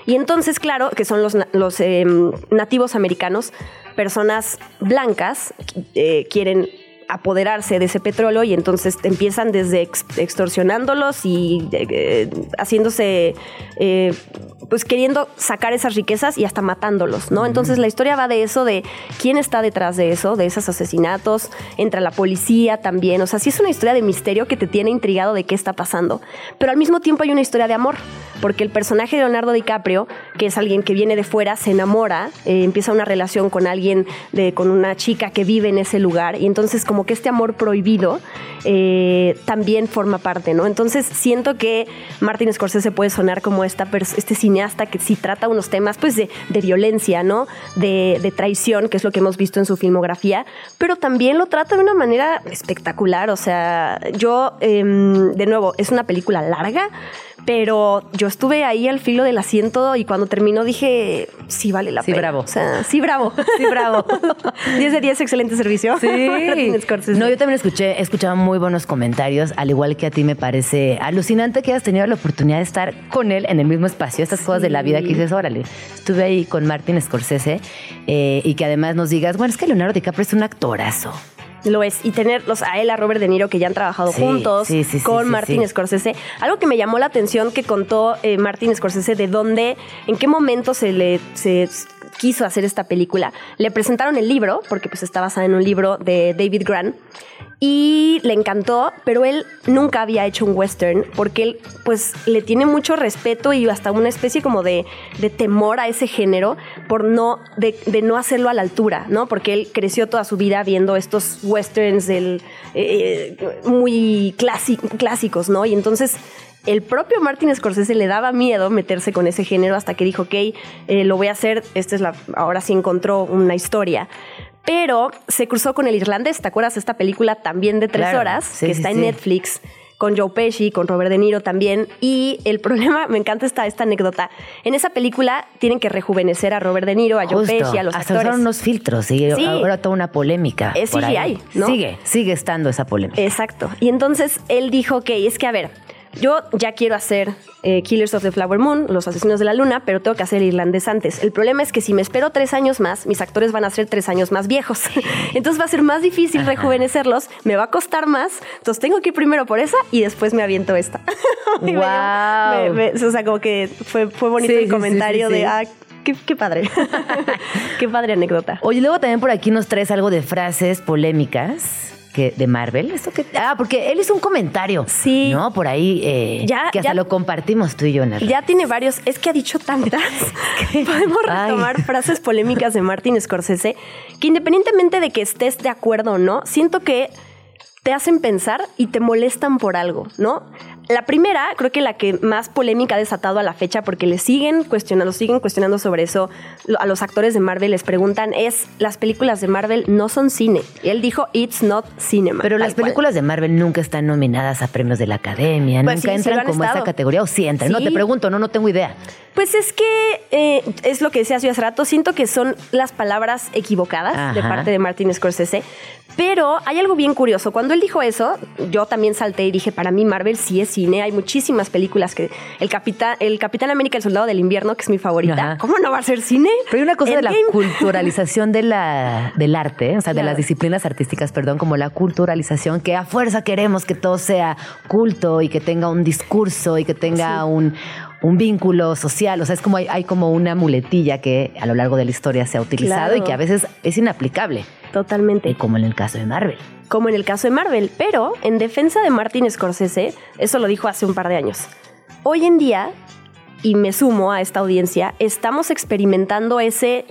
[SPEAKER 8] Y entonces, claro, que son los, los eh, nativos americanos, personas blancas, eh, quieren apoderarse de ese petróleo y entonces empiezan desde ex- extorsionándolos y eh, haciéndose, eh, pues queriendo sacar esas riquezas y hasta matándolos, ¿no? Entonces la historia va de eso, de quién está detrás de eso, de esos asesinatos, entra la policía también, o sea, sí es una historia de misterio que te tiene intrigado de qué está pasando, pero al mismo tiempo hay una historia de amor, porque el personaje de Leonardo DiCaprio, que es alguien que viene de fuera, se enamora, eh, empieza una relación con alguien, de, con una chica que vive en ese lugar, y entonces como que este amor prohibido eh, también forma parte, ¿no? Entonces siento que Martin Scorsese puede sonar como esta este cineasta que sí trata unos temas pues de, de violencia, ¿no? De, de traición, que es lo que hemos visto en su filmografía, pero también lo trata de una manera espectacular, o sea, yo, em, de nuevo, es una película larga, pero yo estuve ahí al filo del asiento y cuando terminó dije, sí vale la
[SPEAKER 2] Sí,
[SPEAKER 8] pena.
[SPEAKER 2] bravo.
[SPEAKER 8] O sea, sí, bravo. Sí, bravo. <laughs> 10 de 10, excelente servicio. <laughs> Scorsese.
[SPEAKER 2] No, yo también escuché, he escuchado muy buenos comentarios, al igual que a ti me parece alucinante que hayas tenido la oportunidad de estar con él en el mismo espacio, estas cosas de la vida que dices, órale, estuve ahí con Martin Scorsese eh, y que además nos digas, bueno, es que Leonardo DiCaprio es un actorazo.
[SPEAKER 8] Lo es. Y tenerlos a él, a Robert De Niro, que ya han trabajado
[SPEAKER 2] Sí,
[SPEAKER 8] juntos
[SPEAKER 2] sí, sí, sí,
[SPEAKER 8] con Martin. Scorsese. Algo que me llamó la atención que contó eh, Martin Scorsese de dónde, en qué momento se le se quiso hacer esta película. Le presentaron el libro, porque pues está basada en un libro de David Grant. Y le encantó, pero él nunca había hecho un western porque él pues le tiene mucho respeto y hasta una especie como de, de temor a ese género por no, de, de no hacerlo a la altura, ¿no? Porque él creció toda su vida viendo estos westerns eh, muy clásicos, ¿no? Y entonces el propio Martin Scorsese le daba miedo meterse con ese género hasta que dijo, ok, eh, lo voy a hacer, esta es la, ahora sí encontró una historia. Pero se cruzó con el irlandés, ¿te acuerdas? Esta película también de tres
[SPEAKER 2] Claro,
[SPEAKER 8] horas,
[SPEAKER 2] sí,
[SPEAKER 8] que está
[SPEAKER 2] sí.
[SPEAKER 8] en Netflix, con Joe Pesci, con Robert De Niro también. Y el <laughs> problema, me encanta esta, esta anécdota, en esa película tienen que rejuvenecer a Robert De Niro, a Joe
[SPEAKER 2] Justo,
[SPEAKER 8] Pesci, a los
[SPEAKER 2] hasta
[SPEAKER 8] actores.
[SPEAKER 2] usaron unos filtros y
[SPEAKER 8] Sí.
[SPEAKER 2] ahora toda una polémica.
[SPEAKER 8] Es
[SPEAKER 2] ahí.
[SPEAKER 8] CGI, ¿no?
[SPEAKER 2] Sigue, sigue estando esa polémica.
[SPEAKER 8] Exacto. Y entonces él dijo, ok, es que a ver, yo ya quiero hacer eh, Killers of the Flower Moon, Los Asesinos de la Luna, pero tengo que hacer irlandés antes. El problema es que si me espero tres años más, mis actores van a ser tres años más viejos. <laughs> Entonces va a ser más difícil rejuvenecerlos, me va a costar más. Entonces tengo que ir primero por esa y después me aviento esta. <laughs> Y me me- o sea, como que fue, fue bonito
[SPEAKER 2] Sí,
[SPEAKER 8] el comentario
[SPEAKER 2] sí, sí.
[SPEAKER 8] de, ah, qué, qué padre. <laughs> qué padre anécdota.
[SPEAKER 2] Oye, luego también por aquí nos traes algo de frases polémicas que de Marvel. ¿Esto qué? Ah, porque él hizo un comentario.
[SPEAKER 8] Sí.
[SPEAKER 2] No, por ahí
[SPEAKER 8] Ya,
[SPEAKER 2] eh, que hasta
[SPEAKER 8] ya-
[SPEAKER 2] lo compartimos tú y yo en
[SPEAKER 8] Ya tiene varios, es que ha dicho tantas. <laughs> <laughs> Podemos
[SPEAKER 2] Ay.
[SPEAKER 8] retomar frases polémicas de Martin Scorsese que independientemente de que estés de acuerdo o no, siento que te hacen pensar y te molestan por algo, ¿no? La primera, creo que la que más polémica ha desatado a la fecha, porque le siguen cuestionando, siguen cuestionando sobre eso a los actores de Marvel, les preguntan, es, las películas de Marvel no son cine. Y él dijo, it's not cinema.
[SPEAKER 2] Pero las
[SPEAKER 8] cual.
[SPEAKER 2] películas de Marvel nunca están nominadas a premios de la academia,
[SPEAKER 8] Pues
[SPEAKER 2] nunca
[SPEAKER 8] sí,
[SPEAKER 2] entran como
[SPEAKER 8] estado.
[SPEAKER 2] esa categoría o sí entran. No te pregunto, no, no tengo idea.
[SPEAKER 8] Pues es que eh, es lo que decías yo hace rato, siento que son las palabras equivocadas de parte de Martin Scorsese, pero hay algo bien curioso. Cuando él dijo eso, yo también salté y dije, para mí Marvel sí es cine, hay muchísimas películas que el Capitán, el Capitán América, el Soldado del Invierno, que es mi favorita,
[SPEAKER 2] Ajá.
[SPEAKER 8] ¿cómo no va a ser cine?
[SPEAKER 2] Pero hay una cosa de la culturalización de la, del arte, o sea, de las disciplinas artísticas, perdón, como la culturalización, que a fuerza queremos que todo sea culto y que tenga un discurso y que tenga un, un vínculo social. O sea, es como hay, hay como una muletilla que a lo largo de la historia se ha utilizado
[SPEAKER 8] Claro.
[SPEAKER 2] y que a veces es inaplicable,
[SPEAKER 8] Totalmente.
[SPEAKER 2] y como en el caso de Marvel.
[SPEAKER 8] como en el caso de Marvel, pero en defensa de Martin Scorsese, eso lo dijo hace un par de años. Hoy en día, y me sumo a esta audiencia, estamos experimentando ese,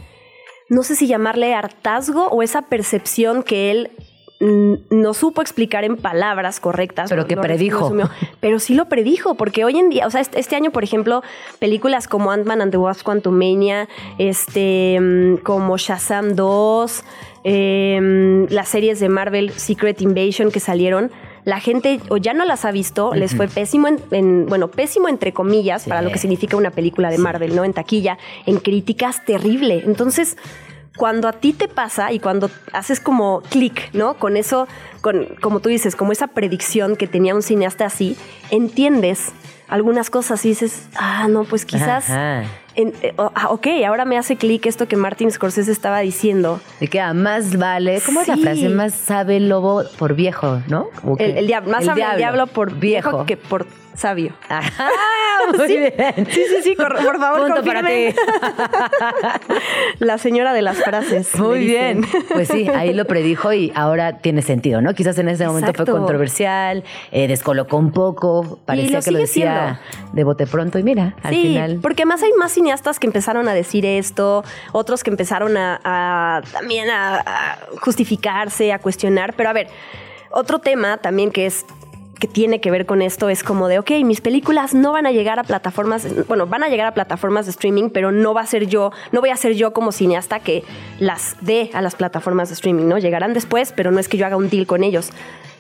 [SPEAKER 8] no sé si llamarle hartazgo o esa percepción que él no supo explicar en palabras correctas.
[SPEAKER 2] Pero
[SPEAKER 8] lo-
[SPEAKER 2] que
[SPEAKER 8] lo
[SPEAKER 2] predijo.
[SPEAKER 8] Pero sí lo predijo, porque hoy en día, o sea, este, este año, por ejemplo, películas como Ant-Man and the Wasp Quantumania, este, mm, como Shazam 2, eh, las series de Marvel Secret Invasion que salieron, la gente o ya no las ha visto, les fue pésimo, en, en- bueno, pésimo entre comillas, para lo que significa una película de Marvel, ¿no? En taquilla, en críticas, terrible. Entonces, cuando a ti te pasa y cuando haces como clic, ¿no? Con eso, con, como tú dices, como esa predicción que tenía un cineasta así, entiendes algunas cosas y dices, ah, no, pues quizás,
[SPEAKER 2] Ajá.
[SPEAKER 8] En- eh, ah, ok, ahora me hace clic esto que Martin Scorsese estaba diciendo.
[SPEAKER 2] De que a más vale, ¿cómo es la
[SPEAKER 8] Sí.
[SPEAKER 2] frase? Más sabe el lobo por viejo, ¿no?
[SPEAKER 8] El, el diablo, más
[SPEAKER 2] el
[SPEAKER 8] habla el diablo por viejo que por sabio.
[SPEAKER 2] Ajá, <laughs> <laughs> muy
[SPEAKER 8] Sí.
[SPEAKER 2] bien.
[SPEAKER 8] Sí, sí, sí, por, por favor,
[SPEAKER 2] Punto para
[SPEAKER 8] confirmen. <laughs> La señora de las frases.
[SPEAKER 2] Muy bien. Pues sí, ahí lo predijo y ahora tiene sentido, ¿no? Quizás en ese momento fue controversial, eh, descolocó un poco, parecía
[SPEAKER 8] lo
[SPEAKER 2] que lo decía de bote pronto y mira, al
[SPEAKER 8] sí,
[SPEAKER 2] final.
[SPEAKER 8] porque además hay más cineastas que empezaron a decir esto, otros que empezaron a, a- también a, a justificarse, a cuestionar. Pero a ver, otro tema también que es que tiene que ver con esto es como de, ok, mis películas no van a llegar a plataformas, bueno, van a llegar a plataformas de streaming, pero no va a ser yo, no voy a ser yo como cineasta que las dé a las plataformas de streaming, ¿no? Llegarán después, pero no es que yo haga un deal con ellos.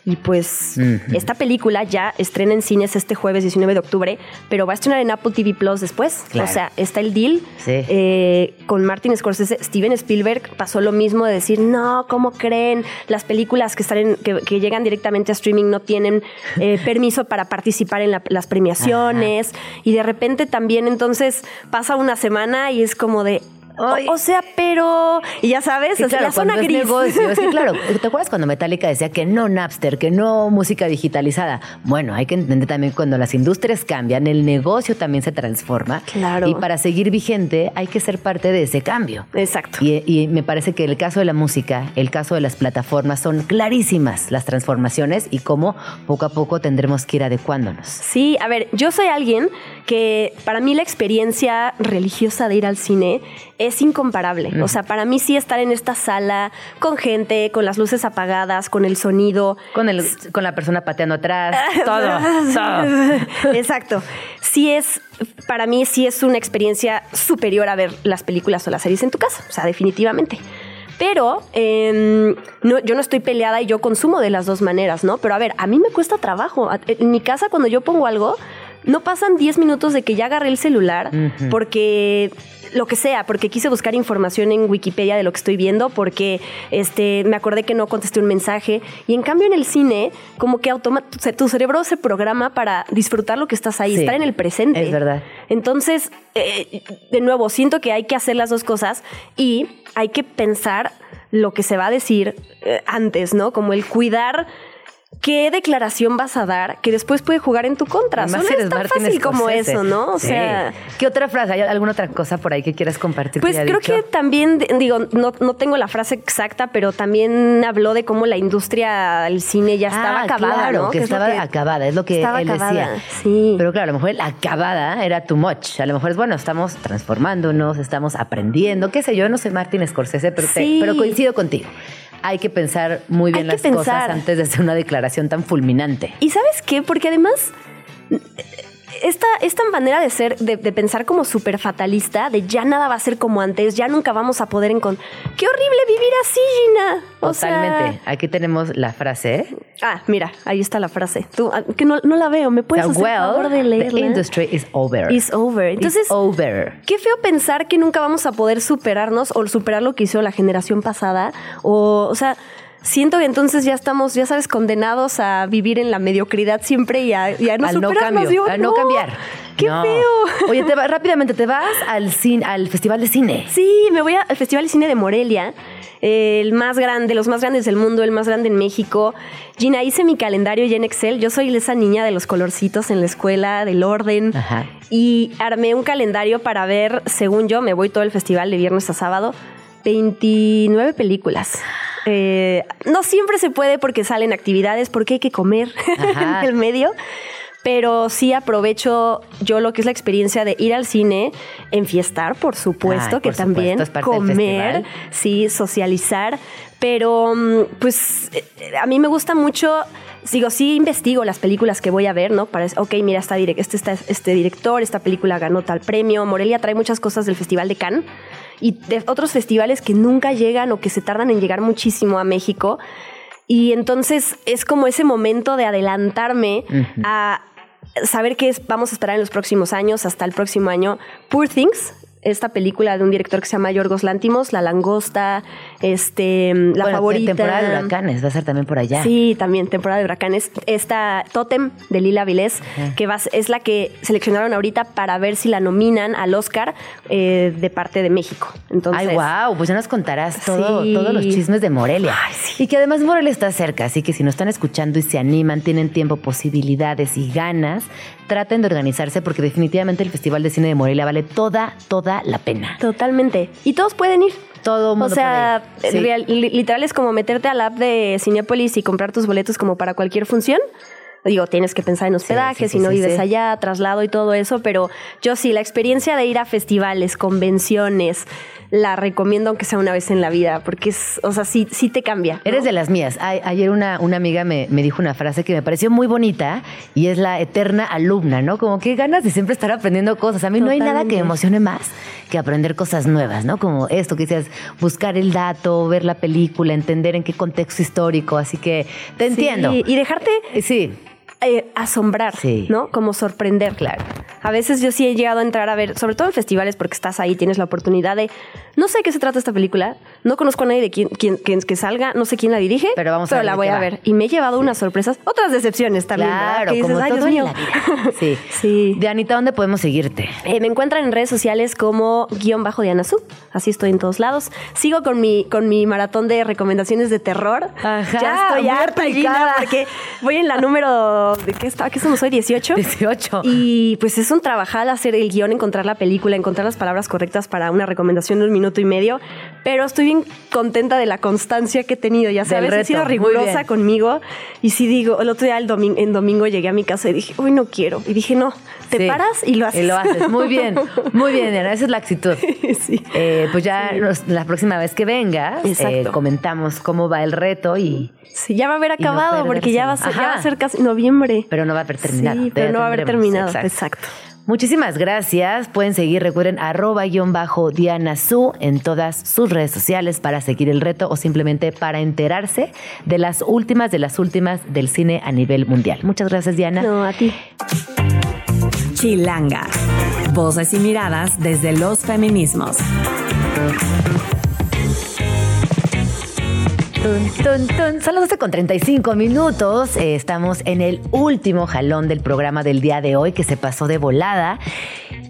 [SPEAKER 8] Y pues esta película ya estrena en cines este jueves 19 de octubre, pero va a estrenar en Apple TV Plus después.
[SPEAKER 2] Claro.
[SPEAKER 8] O sea, está el deal
[SPEAKER 2] Sí.
[SPEAKER 8] eh, con Martin Scorsese. Steven Spielberg pasó lo mismo de decir, no, ¿cómo creen? Las películas que, están en- que, que llegan directamente a streaming no tienen eh, <laughs> permiso para participar en la- las premiaciones. Y de repente también entonces pasa una semana y es como de... O, sea, pero... Y ya sabes,
[SPEAKER 2] Sí,
[SPEAKER 8] o sea,
[SPEAKER 2] claro,
[SPEAKER 8] la zona gris.
[SPEAKER 2] negocio, que <laughs> claro, ¿te acuerdas cuando Metallica decía que no Napster, que no música digitalizada? Bueno, hay que entender también cuando las industrias cambian, el negocio también se transforma.
[SPEAKER 8] Claro.
[SPEAKER 2] Y para seguir vigente hay que ser parte de ese cambio.
[SPEAKER 8] Exacto.
[SPEAKER 2] Y, y me parece que el caso de la música, el caso de las plataformas, son clarísimas las transformaciones y cómo poco a poco tendremos que ir adecuándonos.
[SPEAKER 8] Sí, a ver, yo soy alguien que para mí la experiencia religiosa de ir al cine es incomparable. O sea, para mí sí estar en esta sala con gente, con las luces apagadas, con el sonido.
[SPEAKER 2] Con, el, con la persona pateando atrás, <laughs> todo, todo.
[SPEAKER 8] Exacto. Sí es, para mí sí es una experiencia superior a ver las películas o las series en tu casa. O sea, definitivamente. Pero em, no, yo no estoy peleada y yo consumo de las dos maneras, ¿no? Pero a ver, a mí me cuesta trabajo. En mi casa, cuando yo pongo algo, no pasan 10 minutos de que ya agarré el celular porque lo que sea, porque quise buscar información en Wikipedia de lo que estoy viendo, porque este, me acordé que no contesté un mensaje. Y en cambio en el cine, como que automa- tu ce- tu cerebro se programa para disfrutar lo que estás ahí,
[SPEAKER 2] Sí,
[SPEAKER 8] estar en el presente.
[SPEAKER 2] es verdad.
[SPEAKER 8] Entonces, eh, de nuevo, siento que hay que hacer las dos cosas y hay que pensar lo que se va a decir eh, antes, ¿no? Como el cuidar qué declaración vas a dar que después puede jugar en tu contra.
[SPEAKER 2] Además,
[SPEAKER 8] Solo es tan fácil como eso, ¿no? O
[SPEAKER 2] Sí.
[SPEAKER 8] sea...
[SPEAKER 2] ¿Qué otra frase? ¿Hay alguna otra cosa por ahí que quieras compartir?
[SPEAKER 8] Pues creo
[SPEAKER 2] dicho?
[SPEAKER 8] que también, digo, no, no tengo la frase exacta, pero también habló de cómo la industria del cine ya estaba
[SPEAKER 2] Ah,
[SPEAKER 8] acabada,
[SPEAKER 2] claro,
[SPEAKER 8] ¿no?
[SPEAKER 2] que
[SPEAKER 8] es
[SPEAKER 2] estaba acabada, es lo que él
[SPEAKER 8] acabada,
[SPEAKER 2] decía.
[SPEAKER 8] Sí.
[SPEAKER 2] Pero claro, a lo mejor la acabada era too much. A lo mejor es bueno, estamos transformándonos, estamos aprendiendo, qué sé yo, no soy Martin Scorsese, pero, te- pero coincido contigo. Hay que pensar muy bien
[SPEAKER 8] Hay
[SPEAKER 2] las cosas antes de hacer una declaración tan fulminante.
[SPEAKER 8] ¿Y sabes qué? Porque además esta, esta manera de ser, de, de pensar como súper fatalista, de ya nada va a ser como antes, ya nunca vamos a poder encontrar. ¡Qué horrible vivir así, Gina! O sea-
[SPEAKER 2] Totalmente. Aquí tenemos la frase. ¿eh?
[SPEAKER 8] ah, mira, ahí está la frase. Tú, ah, que no, no la veo, ¿me puedes
[SPEAKER 2] The
[SPEAKER 8] hacer favor de
[SPEAKER 2] the
[SPEAKER 8] leerla?
[SPEAKER 2] industry is over.
[SPEAKER 8] Is over. Entonces,
[SPEAKER 2] It's over.
[SPEAKER 8] Qué feo pensar que nunca vamos a poder superarnos o superar lo que hizo la generación pasada. O, o sea, siento que entonces ya estamos, ya sabes, condenados a vivir en la mediocridad siempre y a, y a no
[SPEAKER 2] al no
[SPEAKER 8] superarnos.
[SPEAKER 2] cambio,
[SPEAKER 8] Digo,
[SPEAKER 2] al no, cambiar.
[SPEAKER 8] ¡Qué
[SPEAKER 2] No.
[SPEAKER 8] feo!
[SPEAKER 2] Oye, te va- rápidamente, te vas al, cine, al Festival de Cine.
[SPEAKER 8] Sí, me voy al Festival de Cine de Morelia, el más grande, los más grandes del mundo, el más grande en México. Gina, hice mi calendario ya en Excel. Yo soy esa niña de los colorcitos en la escuela, del orden.
[SPEAKER 2] Ajá.
[SPEAKER 8] Y armé un calendario para ver, según yo, me voy todo el festival de viernes a sábado, 29 películas. Eh, no siempre se puede porque salen actividades, porque hay que comer
[SPEAKER 2] Ajá. <laughs>
[SPEAKER 8] en el medio. Pero sí aprovecho yo lo que es la experiencia de ir al cine, enfiestar, por supuesto,
[SPEAKER 2] Ay,
[SPEAKER 8] que
[SPEAKER 2] por
[SPEAKER 8] también comer, sí, socializar. Pero mm, pues eh, a mí me gusta mucho. Digo, sí investigo las películas que voy a ver, ¿no? Para, ok, mira, este, está este director, esta película ganó tal premio. Morelia trae muchas cosas del Festival de Cannes y de otros festivales que nunca llegan o que se tardan en llegar muchísimo a México. Y entonces es como ese momento de adelantarme a saber qué es, vamos a esperar en los próximos años, hasta el próximo año. Poor Things, esta película de un director que se llama Yorgos Lántimos, La Langosta, este, La
[SPEAKER 2] Bueno,
[SPEAKER 8] Favorita.
[SPEAKER 2] temporada de huracanes, va a ser también por allá.
[SPEAKER 8] Sí, también temporada de huracanes. Esta Totem de Lila Vilés, que va, a- es la que seleccionaron ahorita para ver si la nominan al Oscar eh, de parte de México. Entonces,
[SPEAKER 2] Ay, wow, pues ya nos contarás todo,
[SPEAKER 8] Sí.
[SPEAKER 2] todos los chismes de Morelia. Y que además Morelia está cerca, así que si nos están escuchando y se animan, tienen tiempo, posibilidades y ganas, traten de organizarse porque definitivamente el Festival de Cine de Morelia vale toda, toda la pena.
[SPEAKER 8] Totalmente. Y todos pueden ir.
[SPEAKER 2] Todo mundo
[SPEAKER 8] O sea,
[SPEAKER 2] puede ir. Sí.
[SPEAKER 8] real- li- literal es como meterte al app de Cinepolis y comprar tus boletos como para cualquier función. Digo, tienes que pensar en hospedaje,
[SPEAKER 2] sí, sí,
[SPEAKER 8] si no
[SPEAKER 2] sí,
[SPEAKER 8] vives
[SPEAKER 2] sí.
[SPEAKER 8] allá, traslado y todo eso, pero yo sí, la experiencia de ir a festivales, convenciones, la recomiendo aunque sea una vez en la vida, porque es, o sea, sí, sí te cambia. ¿no?
[SPEAKER 2] Eres de las mías. A- ayer una, una amiga me, me dijo una frase que me pareció muy bonita y es la eterna alumna, ¿no? Como que ganas de siempre estar aprendiendo cosas. A mí no hay nada que me emocione más que aprender cosas nuevas, ¿no? Como esto que decías, buscar el dato, ver la película, entender en qué contexto histórico. Así que te
[SPEAKER 8] Sí,
[SPEAKER 2] entiendo.
[SPEAKER 8] y dejarte
[SPEAKER 2] Sí,
[SPEAKER 8] eh, asombrar,
[SPEAKER 2] Sí.
[SPEAKER 8] ¿no? Como sorprender.
[SPEAKER 2] Claro.
[SPEAKER 8] A veces yo sí he llegado a entrar a ver, sobre todo en festivales, porque estás ahí, tienes la oportunidad de. No sé de qué se trata esta película, no conozco a nadie de quién, quién- quién- que salga, no sé quién la dirige,
[SPEAKER 2] Pero vamos a ver
[SPEAKER 8] la voy a ver. Y me he llevado unas sorpresas, otras decepciones también.
[SPEAKER 2] claro,
[SPEAKER 8] Que dices,
[SPEAKER 2] como
[SPEAKER 8] "Ay,
[SPEAKER 2] todo en
[SPEAKER 8] mío".
[SPEAKER 2] la vida. <laughs> Sí.
[SPEAKER 8] Sí.
[SPEAKER 2] De Anita, ¿dónde podemos seguirte?
[SPEAKER 8] Eh, me encuentran en redes sociales como guion bajo de Anazú. Así estoy en todos lados. Sigo con mi, con mi maratón de recomendaciones de terror.
[SPEAKER 2] Ajá,
[SPEAKER 8] ya estoy harta, porque voy en la número. ¿De qué está? ¿Qué somos hoy? 18.
[SPEAKER 2] 18.
[SPEAKER 8] Y pues es un trabajal hacer el guion, encontrar la película, encontrar las palabras correctas para una recomendación de un minuto y medio. Pero estoy bien contenta de la constancia que he tenido, ya sabes. He sido rigurosa conmigo. Y sí digo, el otro día el domingo, en domingo llegué a mi casa y dije, uy, no quiero. Y dije, no, te
[SPEAKER 2] Sí.
[SPEAKER 8] paras y lo haces.
[SPEAKER 2] Y lo haces. Muy bien, muy bien, Diana. Esa es la actitud. <laughs>
[SPEAKER 8] sí.
[SPEAKER 2] Eh, pues ya nos- la próxima vez que vengas, eh, comentamos cómo va el reto y.
[SPEAKER 8] Sí, ya va a haber
[SPEAKER 2] Y no
[SPEAKER 8] acabado porque ya va, a ser, ya va a ser casi noviembre.
[SPEAKER 2] Pero no va a haber terminado.
[SPEAKER 8] Sí, pero no va a haber terminado.
[SPEAKER 2] exacto.
[SPEAKER 8] Exacto.
[SPEAKER 2] Muchísimas gracias. Pueden seguir, recuerden, arroba guion bajo Diana Su en todas sus redes sociales para seguir el reto o simplemente para enterarse de las últimas, de las últimas del cine a nivel mundial. Muchas gracias, Diana.
[SPEAKER 8] No, a ti.
[SPEAKER 1] Chilanga. Voces y miradas desde los feminismos.
[SPEAKER 2] Tun, tun. Son las 12 con 35 minutos. Eh, estamos en el último jalón del programa del día de hoy que se pasó de volada.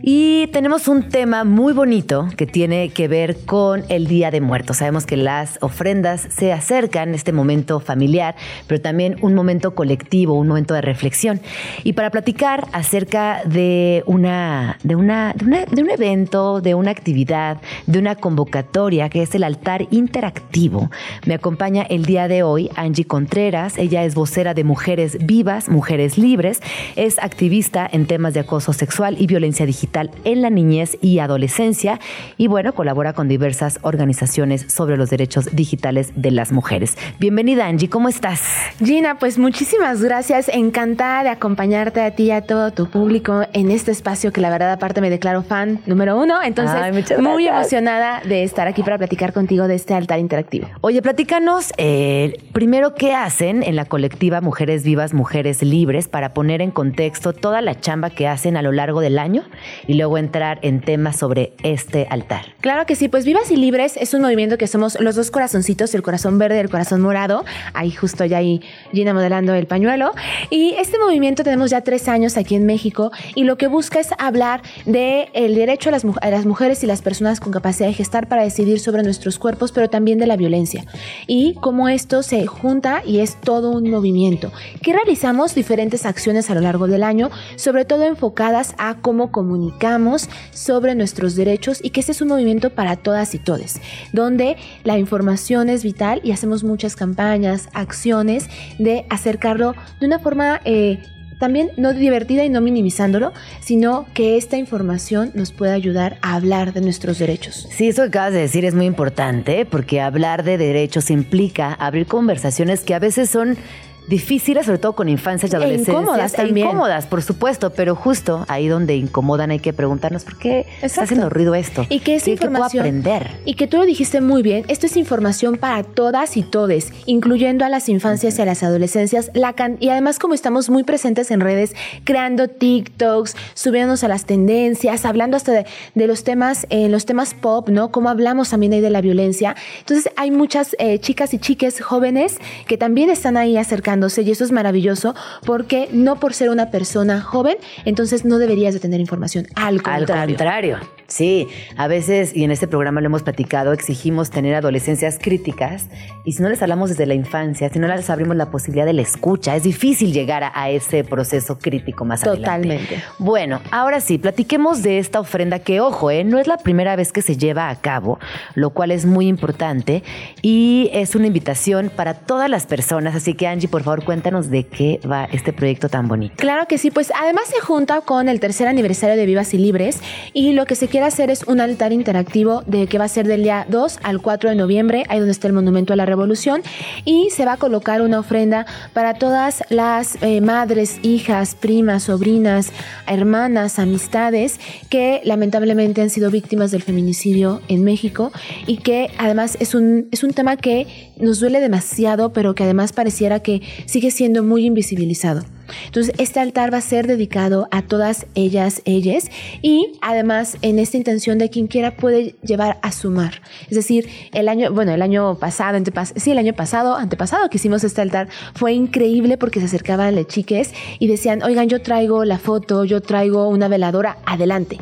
[SPEAKER 2] Y tenemos un tema muy bonito que tiene que ver con el Día de Muertos. Sabemos que las ofrendas se acercan, este momento familiar, pero también un momento colectivo, un momento de reflexión. Y para platicar acerca de una, de una, de un evento, de una actividad, de una convocatoria que es el altar interactivo, me acompaña el día de hoy Angie Contreras. Ella es vocera de Mujeres Vivas, Mujeres Libres, es activista en temas de acoso sexual y violencia digital digital en la niñez y adolescencia y bueno, colabora con diversas organizaciones sobre los derechos digitales de las mujeres. Bienvenida Angie, ¿cómo estás?
[SPEAKER 9] Gina, pues muchísimas gracias, encantada de acompañarte a ti y a todo tu público en este espacio que la verdad aparte me declaro fan número uno, entonces
[SPEAKER 2] Ay,
[SPEAKER 9] muy emocionada de estar aquí para platicar contigo de este altar interactivo.
[SPEAKER 2] Oye, platícanos eh, primero qué hacen en la colectiva Mujeres Vivas, Mujeres Libres para poner en contexto toda la chamba que hacen a lo largo del año y luego entrar en temas sobre este altar.
[SPEAKER 9] Claro que sí, pues Vivas y Libres es un movimiento que somos los dos corazoncitos, el corazón verde y el corazón morado. Ahí justo ya ahí Gina modelando el pañuelo. Y este movimiento tenemos ya tres años aquí en México y lo que busca es hablar de el derecho a las, a las mujeres y las personas con capacidad de gestar para decidir sobre nuestros cuerpos, pero también de la violencia. Y cómo esto se junta y es todo un movimiento. Que realizamos diferentes acciones a lo largo del año, sobre todo enfocadas a cómo sobre nuestros derechos y que este es un movimiento para todas y todes, donde la información es vital y hacemos muchas campañas, acciones de acercarlo de una forma eh, también no divertida y no minimizándolo, sino que esta información nos pueda ayudar a hablar de nuestros derechos.
[SPEAKER 2] Sí, eso que acabas de decir es muy importante porque hablar de derechos implica abrir conversaciones que a veces son difíciles, sobre todo con infancias y
[SPEAKER 9] E
[SPEAKER 2] adolescencias.
[SPEAKER 9] incómodas también.
[SPEAKER 2] incómodas, por supuesto, pero justo ahí donde incomodan hay que preguntarnos por qué está
[SPEAKER 9] Exacto.
[SPEAKER 2] haciendo ruido esto.
[SPEAKER 9] Y que esta
[SPEAKER 2] ¿Qué- qué puedo
[SPEAKER 9] información
[SPEAKER 2] aprender.
[SPEAKER 9] Y que tú lo dijiste muy bien, esto es información para todas y todes, incluyendo a las infancias y a las adolescencias. La can- y además como estamos muy presentes en redes, creando TikToks, subiéndonos a las tendencias, hablando hasta de, de los temas, eh, los temas pop, ¿no? Como hablamos también ahí de la violencia. Entonces hay muchas eh, chicas y chiques jóvenes que también están ahí y eso es maravilloso porque no por ser una persona joven, entonces no deberías de tener información. Al
[SPEAKER 2] Al
[SPEAKER 9] contrario.
[SPEAKER 2] Sí, a veces, y en este programa lo hemos platicado, exigimos tener adolescencias críticas y si no les hablamos desde la infancia, si no les abrimos la posibilidad de la escucha, es difícil llegar a, a ese proceso crítico más adelante.
[SPEAKER 9] Totalmente.
[SPEAKER 2] Bueno, ahora sí, platiquemos de esta ofrenda que, ojo, eh, no es la primera vez que se lleva a cabo, lo cual es muy importante y es una invitación para todas las personas. Así que Angie, por favor, cuéntanos de qué va este proyecto tan bonito.
[SPEAKER 9] Claro que sí, pues además se junta con el tercer aniversario de Vivas y Libres y lo que se quiere hacer es un altar interactivo de que va a ser del día 2 al 4 de noviembre, ahí donde está el Monumento a la Revolución, y se va a colocar una ofrenda para todas las eh, madres, hijas, primas, sobrinas, hermanas, amistades que lamentablemente han sido víctimas del feminicidio en México y que además es un, es un tema que nos duele demasiado, pero que además pareciera que sigue siendo muy invisibilizado. Entonces, este altar va a ser dedicado a todas ellas, ellas, y además en esta intención de quien quiera puede llevar a sumar. Es decir, el año, bueno, el año pasado, antepas- sí, el año pasado, antepasado que hicimos este altar, fue increíble porque se acercaban las chiques y decían, oigan, yo traigo la foto, yo traigo una veladora, adelante.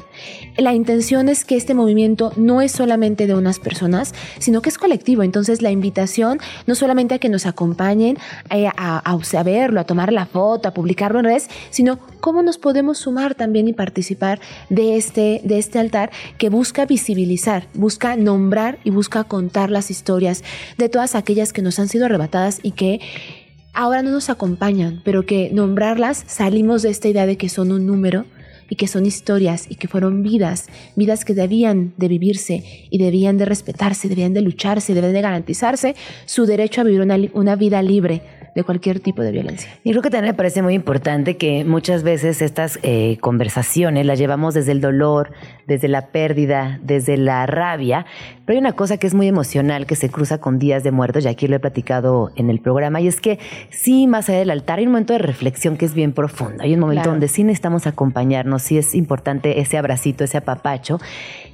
[SPEAKER 9] La intención es que este movimiento no es solamente de unas personas, sino que es colectivo. Entonces, la invitación no solamente a que nos acompañen eh, a, a, a verlo, a tomar la foto, a publicarlo en redes, sino cómo nos podemos sumar también y participar de este, de este altar que busca visibilizar, busca nombrar y busca contar las historias de todas aquellas que nos han sido arrebatadas y que ahora no nos acompañan, pero que nombrarlas salimos de esta idea de que son un número y que son historias y que fueron vidas, vidas que debían de vivirse y debían de respetarse, debían de lucharse, debían de garantizarse su derecho a vivir una, vida libre de cualquier tipo de violencia.
[SPEAKER 2] Y creo que también me parece muy importante que muchas veces estas eh, conversaciones las llevamos desde el dolor, desde la pérdida, desde la rabia, pero hay una cosa que es muy emocional que se cruza con días de muertos, y aquí lo he platicado en el programa, y es que sí, más allá del altar hay un momento de reflexión que es bien profundo, hay un momento
[SPEAKER 9] Claro.
[SPEAKER 2] donde sí necesitamos acompañarnos, sí es importante ese abracito, ese apapacho,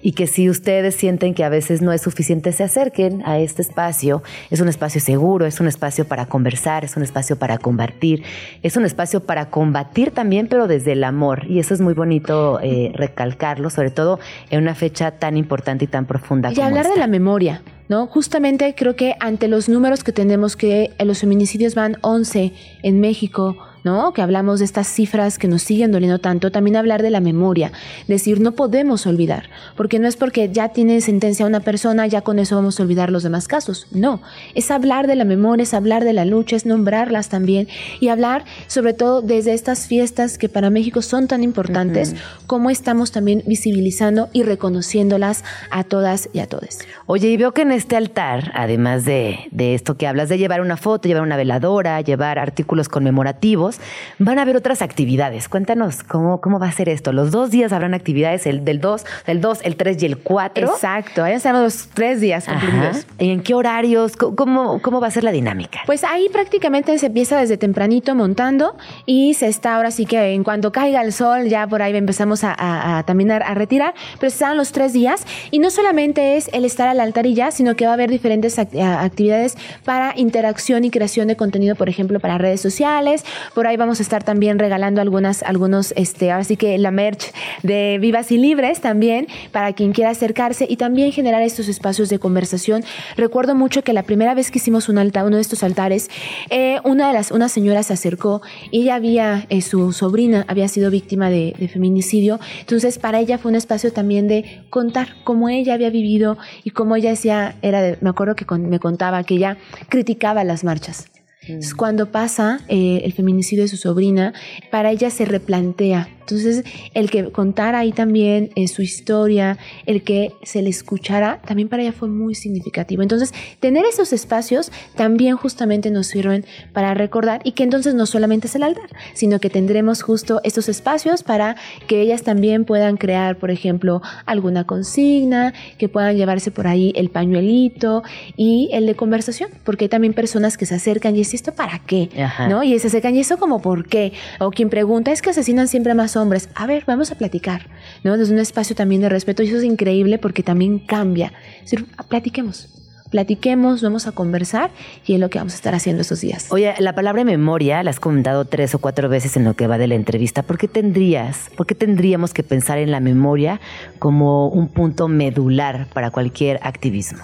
[SPEAKER 2] y que si ustedes sienten que a veces no es suficiente, se acerquen a este espacio. Es un espacio seguro, es un espacio para conversar, es un espacio para compartir, es un espacio para combatir también, pero desde el amor. Y eso es muy bonito eh, recalcarlo, sobre todo en una fecha tan importante y tan profunda
[SPEAKER 9] Y
[SPEAKER 2] como
[SPEAKER 9] hablar de la memoria, ¿no? Justamente creo que ante los números que tenemos que eh, los feminicidios van 11 en México, ¿no? Que hablamos de estas cifras que nos siguen doliendo tanto, también hablar de la memoria, decir, no podemos olvidar, porque no es porque ya tiene sentencia una persona, ya con eso vamos a olvidar los demás casos, no, es hablar de la memoria, es hablar de la lucha, es nombrarlas también y hablar sobre todo desde estas fiestas que para México son tan importantes, cómo estamos también visibilizando y reconociéndolas a todas y a todos.
[SPEAKER 2] Oye, y veo que en este altar, además de, de esto que hablas de llevar una foto, llevar una veladora, llevar artículos conmemorativos, van a haber otras actividades. Cuéntanos cómo, cómo va a ser esto. Los dos días habrán actividades, el del 2, el 2, el 3 y el 4.
[SPEAKER 9] Exacto, ahí estamos los tres días cumplidos.
[SPEAKER 2] ¿Y en qué horarios? ¿Cómo- ¿Cómo, ¿Cómo va a ser la dinámica?
[SPEAKER 9] Pues ahí prácticamente se empieza desde tempranito montando y se está ahora sí que en cuanto caiga el sol ya por ahí empezamos a, a- a también a, a retirar, pero se están los tres días y no solamente es el estar al altar y ya, sino que va a haber diferentes actividades para interacción y creación de contenido, por ejemplo, para redes sociales. Por ahí vamos a estar también regalando algunas, algunos, este, ahora sí que la merch de Vivas y Libres también para quien quiera acercarse y también generar estos espacios de conversación. Recuerdo mucho que la primera vez que hicimos un altar, uno de estos altares, eh, una de las, una señora se acercó y ella había, eh, su sobrina había sido víctima de, feminicidio. Entonces, para ella fue un espacio también de contar cómo ella había vivido y cómo ella decía, era de- me acuerdo que me contaba que ella criticaba las marchas. Entonces, cuando pasa eh, el feminicidio de su sobrina, para ella se replantea. Entonces, el que contara ahí también eh, su historia, el que se le escuchara, también para ella fue muy significativo. Entonces, tener esos espacios también justamente nos sirven para recordar y que entonces no solamente es el altar, sino que tendremos justo estos espacios para que ellas también puedan crear, por ejemplo, alguna consigna, que puedan llevarse por ahí el pañuelito y el de conversación, porque hay también personas que se acercan y es esto para qué,
[SPEAKER 2] Ajá.
[SPEAKER 9] ¿no? Y se acercan y eso como por qué, o quien pregunta es que asesinan siempre más hombres, a ver, vamos a platicar, ¿no? Desde un espacio también de respeto y eso es increíble porque también cambia, es decir, platiquemos. Platiquemos, vamos a conversar y es lo que vamos a estar haciendo estos días.
[SPEAKER 2] Oye, la palabra memoria la has comentado tres o cuatro veces en lo que va de la entrevista. ¿Por qué tendrías, por qué tendríamos que pensar en la memoria como un punto medular para cualquier activismo?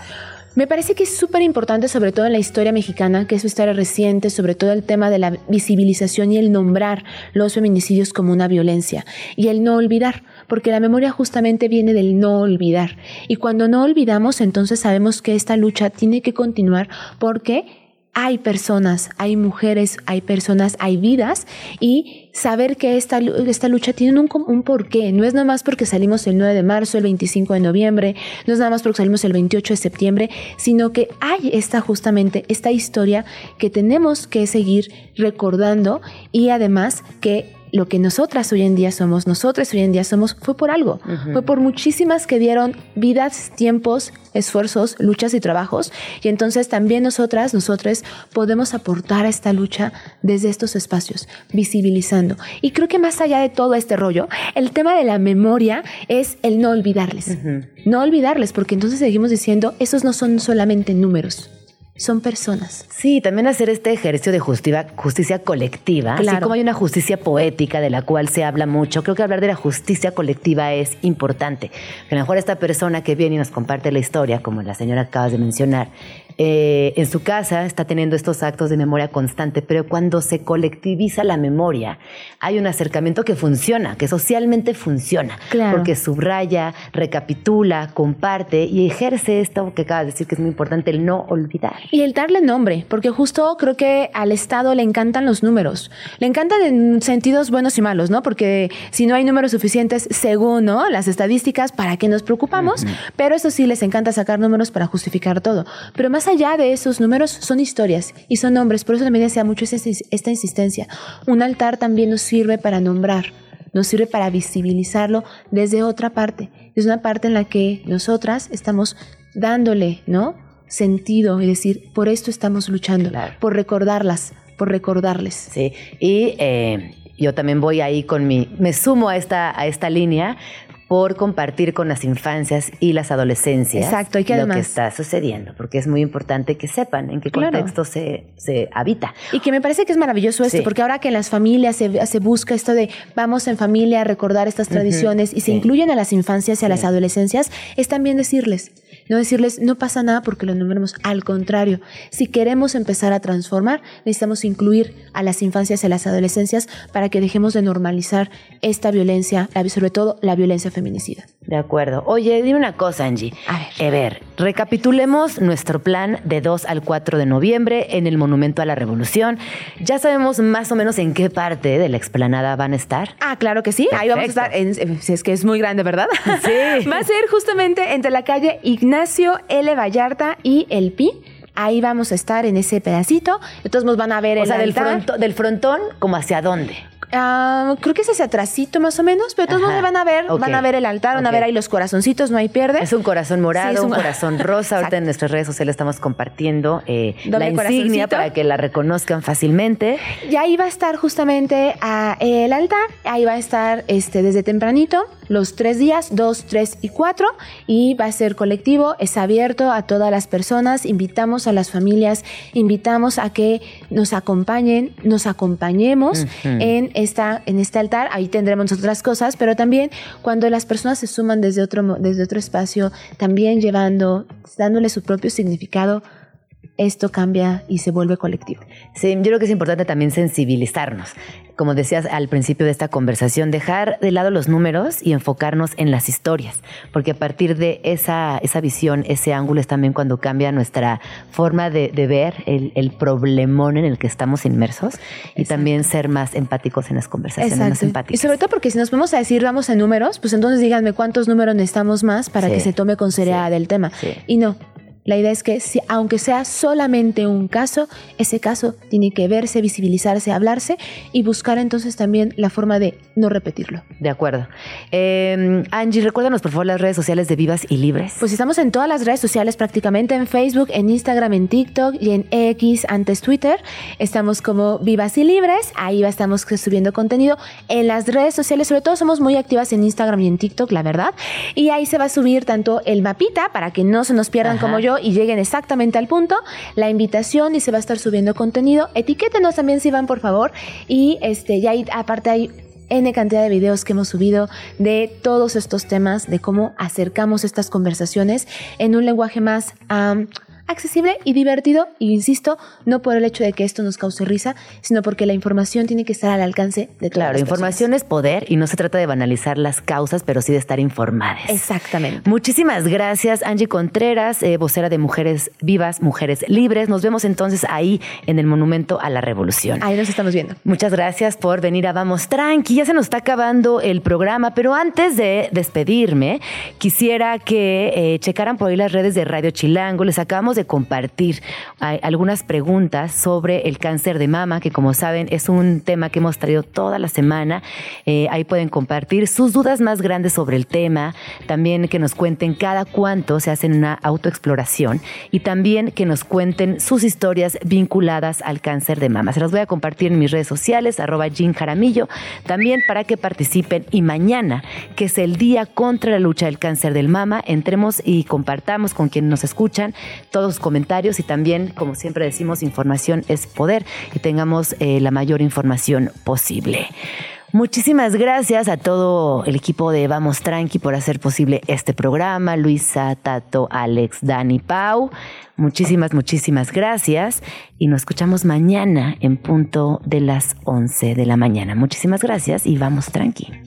[SPEAKER 9] Me parece que es súper importante, sobre todo en la historia mexicana, que es su historia reciente, sobre todo el tema de la visibilización y el nombrar los feminicidios como una violencia y el no olvidar, porque la memoria justamente viene del no olvidar. Y cuando no olvidamos, entonces sabemos que esta lucha tiene que continuar porque hay personas, hay mujeres, hay personas, hay vidas y saber que esta, esta lucha tiene un, un porqué. No es nada más porque salimos el 9 de marzo, el 25 de noviembre, no es nada más porque salimos el 28 de septiembre, sino que hay esta justamente, esta historia que tenemos que seguir recordando y además que lo que nosotras hoy en día somos, nosotras hoy en día somos, fue por algo. Fue por muchísimas que dieron vidas, tiempos, esfuerzos, luchas y trabajos. Y entonces también nosotras, nosotros podemos aportar a esta lucha desde estos espacios, visibilizando. Y creo que más allá de todo este rollo, el tema de la memoria es el no olvidarles. No olvidarles, porque entonces seguimos diciendo, esos no son solamente números, son personas.
[SPEAKER 2] Sí, también hacer este ejercicio de justicia, justicia colectiva, así
[SPEAKER 9] Claro.
[SPEAKER 2] como hay una justicia poética de la cual se habla mucho, creo que hablar de la justicia colectiva es importante. Que a lo mejor esta persona que viene y nos comparte la historia, como la señora acabas de mencionar, eh, en su casa está teniendo estos actos de memoria constante, pero cuando se colectiviza la memoria, hay un acercamiento que funciona, que socialmente funciona,
[SPEAKER 9] Claro.
[SPEAKER 2] porque subraya, recapitula, comparte y ejerce esto que acabas de decir que es muy importante, el no olvidar.
[SPEAKER 9] Y el darle nombre, porque justo creo que al Estado le encantan los números. Le encantan en sentidos buenos y malos, ¿no? Porque si no hay números suficientes, según ¿no? las estadísticas, ¿para qué nos preocupamos? Pero eso sí, les encanta sacar números para justificar todo. Pero más allá de esos números, son historias y son nombres. Por eso también decía mucho esta, insistencia. Un altar también nos sirve para nombrar nos sirve para visibilizarlo desde otra parte, desde una parte en la que nosotras estamos dándole, ¿no? Sentido y decir, por esto estamos luchando,
[SPEAKER 2] Claro.
[SPEAKER 9] por recordarlas, por recordarles.
[SPEAKER 2] Sí, y eh, yo también voy ahí con mi, me sumo a esta, a esta línea por compartir con las infancias y las adolescencias
[SPEAKER 9] Exacto, y que
[SPEAKER 2] lo
[SPEAKER 9] además-
[SPEAKER 2] que está sucediendo, porque es muy importante que sepan en qué
[SPEAKER 9] Claro.
[SPEAKER 2] contexto se, se habita.
[SPEAKER 9] Y que me parece que es maravilloso esto,
[SPEAKER 2] Sí.
[SPEAKER 9] porque ahora que en las familias se, se busca esto de vamos en familia a recordar estas tradiciones y se
[SPEAKER 2] sí.
[SPEAKER 9] incluyen a las infancias y a las adolescencias, es también decirles, No decirles, no pasa nada porque lo nombremos. Al contrario, si queremos empezar a transformar, necesitamos incluir a las infancias y a las adolescencias para que dejemos de normalizar esta violencia, sobre todo la violencia feminicida.
[SPEAKER 2] De acuerdo. Oye, dime una cosa, Angie. A ver. A ver, recapitulemos nuestro plan de 2 al 4 de noviembre en el Monumento a la Revolución. Ya sabemos más o menos en qué parte de la explanada van a estar.
[SPEAKER 9] Ah, claro que sí. Ahí vamos a estar, si es que es muy grande, ¿verdad? Sí. <laughs> Va a ser justamente entre la calle Ignacio L. Vallarta y El Pi. Ahí vamos a estar en ese pedacito. Entonces nos van a ver
[SPEAKER 2] o
[SPEAKER 9] el
[SPEAKER 2] sea, del, del frontón, ¿como hacia dónde?
[SPEAKER 9] Ah, creo que es hacia atrásito más o menos, pero todos van a ver, van a ver el altar, van a ver ahí los corazoncitos, no hay pierde.
[SPEAKER 2] Es un corazón morado, un, <laughs> corazón rosa. Ahorita en nuestras redes sociales estamos compartiendo eh, la insignia para que la reconozcan fácilmente.
[SPEAKER 9] Y ahí va a estar justamente ah, el altar, ahí va a estar este desde tempranito, los tres días, dos, tres y cuatro, y va a ser colectivo, es abierto a todas las personas, invitamos a las familias, invitamos a que nos acompañen, nos acompañemos en esta, en este altar, ahí tendremos otras cosas, pero también cuando las personas se suman desde otro, desde otro espacio, también llevando, dándole su propio significado, esto cambia y se vuelve colectivo.
[SPEAKER 2] Sí, yo creo que es importante también sensibilizarnos. Como decías al principio de esta conversación, dejar de lado los números y enfocarnos en las historias, porque a partir de esa, esa visión, ese ángulo es también cuando cambia nuestra forma de, ver el, problemón en el que estamos inmersos y también ser más empáticos en las conversaciones, más empáticos.
[SPEAKER 9] Y sobre todo porque si nos vamos a decir vamos en números, pues entonces díganme cuántos números necesitamos más para que se tome con seriedad el tema. Y no, la idea es que, si, aunque sea solamente un caso, ese caso tiene que verse, visibilizarse, hablarse y buscar entonces también la forma de no repetirlo.
[SPEAKER 2] De acuerdo. Eh, Angie, recuérdanos por favor las redes sociales de Vivas y Libres.
[SPEAKER 9] Pues estamos en todas las redes sociales prácticamente, en Facebook, en Instagram, en TikTok y en X, antes Twitter. Estamos como Vivas y Libres, ahí estamos subiendo contenido. En las redes sociales, sobre todo somos muy activas en Instagram y en TikTok, la verdad. Y ahí se va a subir tanto el mapita para que no se nos pierdan como yo y lleguen exactamente al punto, la invitación y se va a estar subiendo contenido. Etiquétenos también si van, por favor. Y este, ya aparte hay N cantidad de videos que hemos subido de todos estos temas, de cómo acercamos estas conversaciones en un lenguaje más accesible y divertido, y insisto, no por el hecho de que esto nos cause risa, sino porque la información tiene que estar al alcance de todas
[SPEAKER 2] Claro, información es poder y no se trata de banalizar las causas, pero sí de estar informadas.
[SPEAKER 9] Exactamente.
[SPEAKER 2] Muchísimas gracias, Angie Contreras, eh, vocera de Mujeres Vivas, Mujeres Libres. Nos vemos entonces ahí en el Monumento a la Revolución.
[SPEAKER 9] Ahí nos estamos viendo.
[SPEAKER 2] Muchas gracias por venir a Vamos Tranqui. Ya se nos está acabando el programa, pero antes de despedirme, quisiera que eh, checaran por ahí las redes de Radio Chilango. Les acabamos de compartir algunas preguntas sobre el cáncer de mama, que como saben es un tema que hemos traído toda la semana. Eh, ahí pueden compartir sus dudas más grandes sobre el tema, también que nos cuenten cada cuánto se hacen una autoexploración y también que nos cuenten sus historias vinculadas al cáncer de mama. Se las voy a compartir en mis redes sociales, arroba Jean Jaramillo, también para que participen y mañana, que es el día contra la lucha del cáncer del mama, entremos y compartamos con quienes nos escuchan comentarios y también, como siempre decimos, información es poder y tengamos eh, la mayor información posible. Muchísimas gracias a todo el equipo de Vamos Tranqui por hacer posible este programa. Luisa, Tato, Alex, Dani, Pau. Muchísimas, muchísimas gracias. Y nos escuchamos mañana en punto de las 11 de la mañana. Muchísimas gracias y vamos tranqui.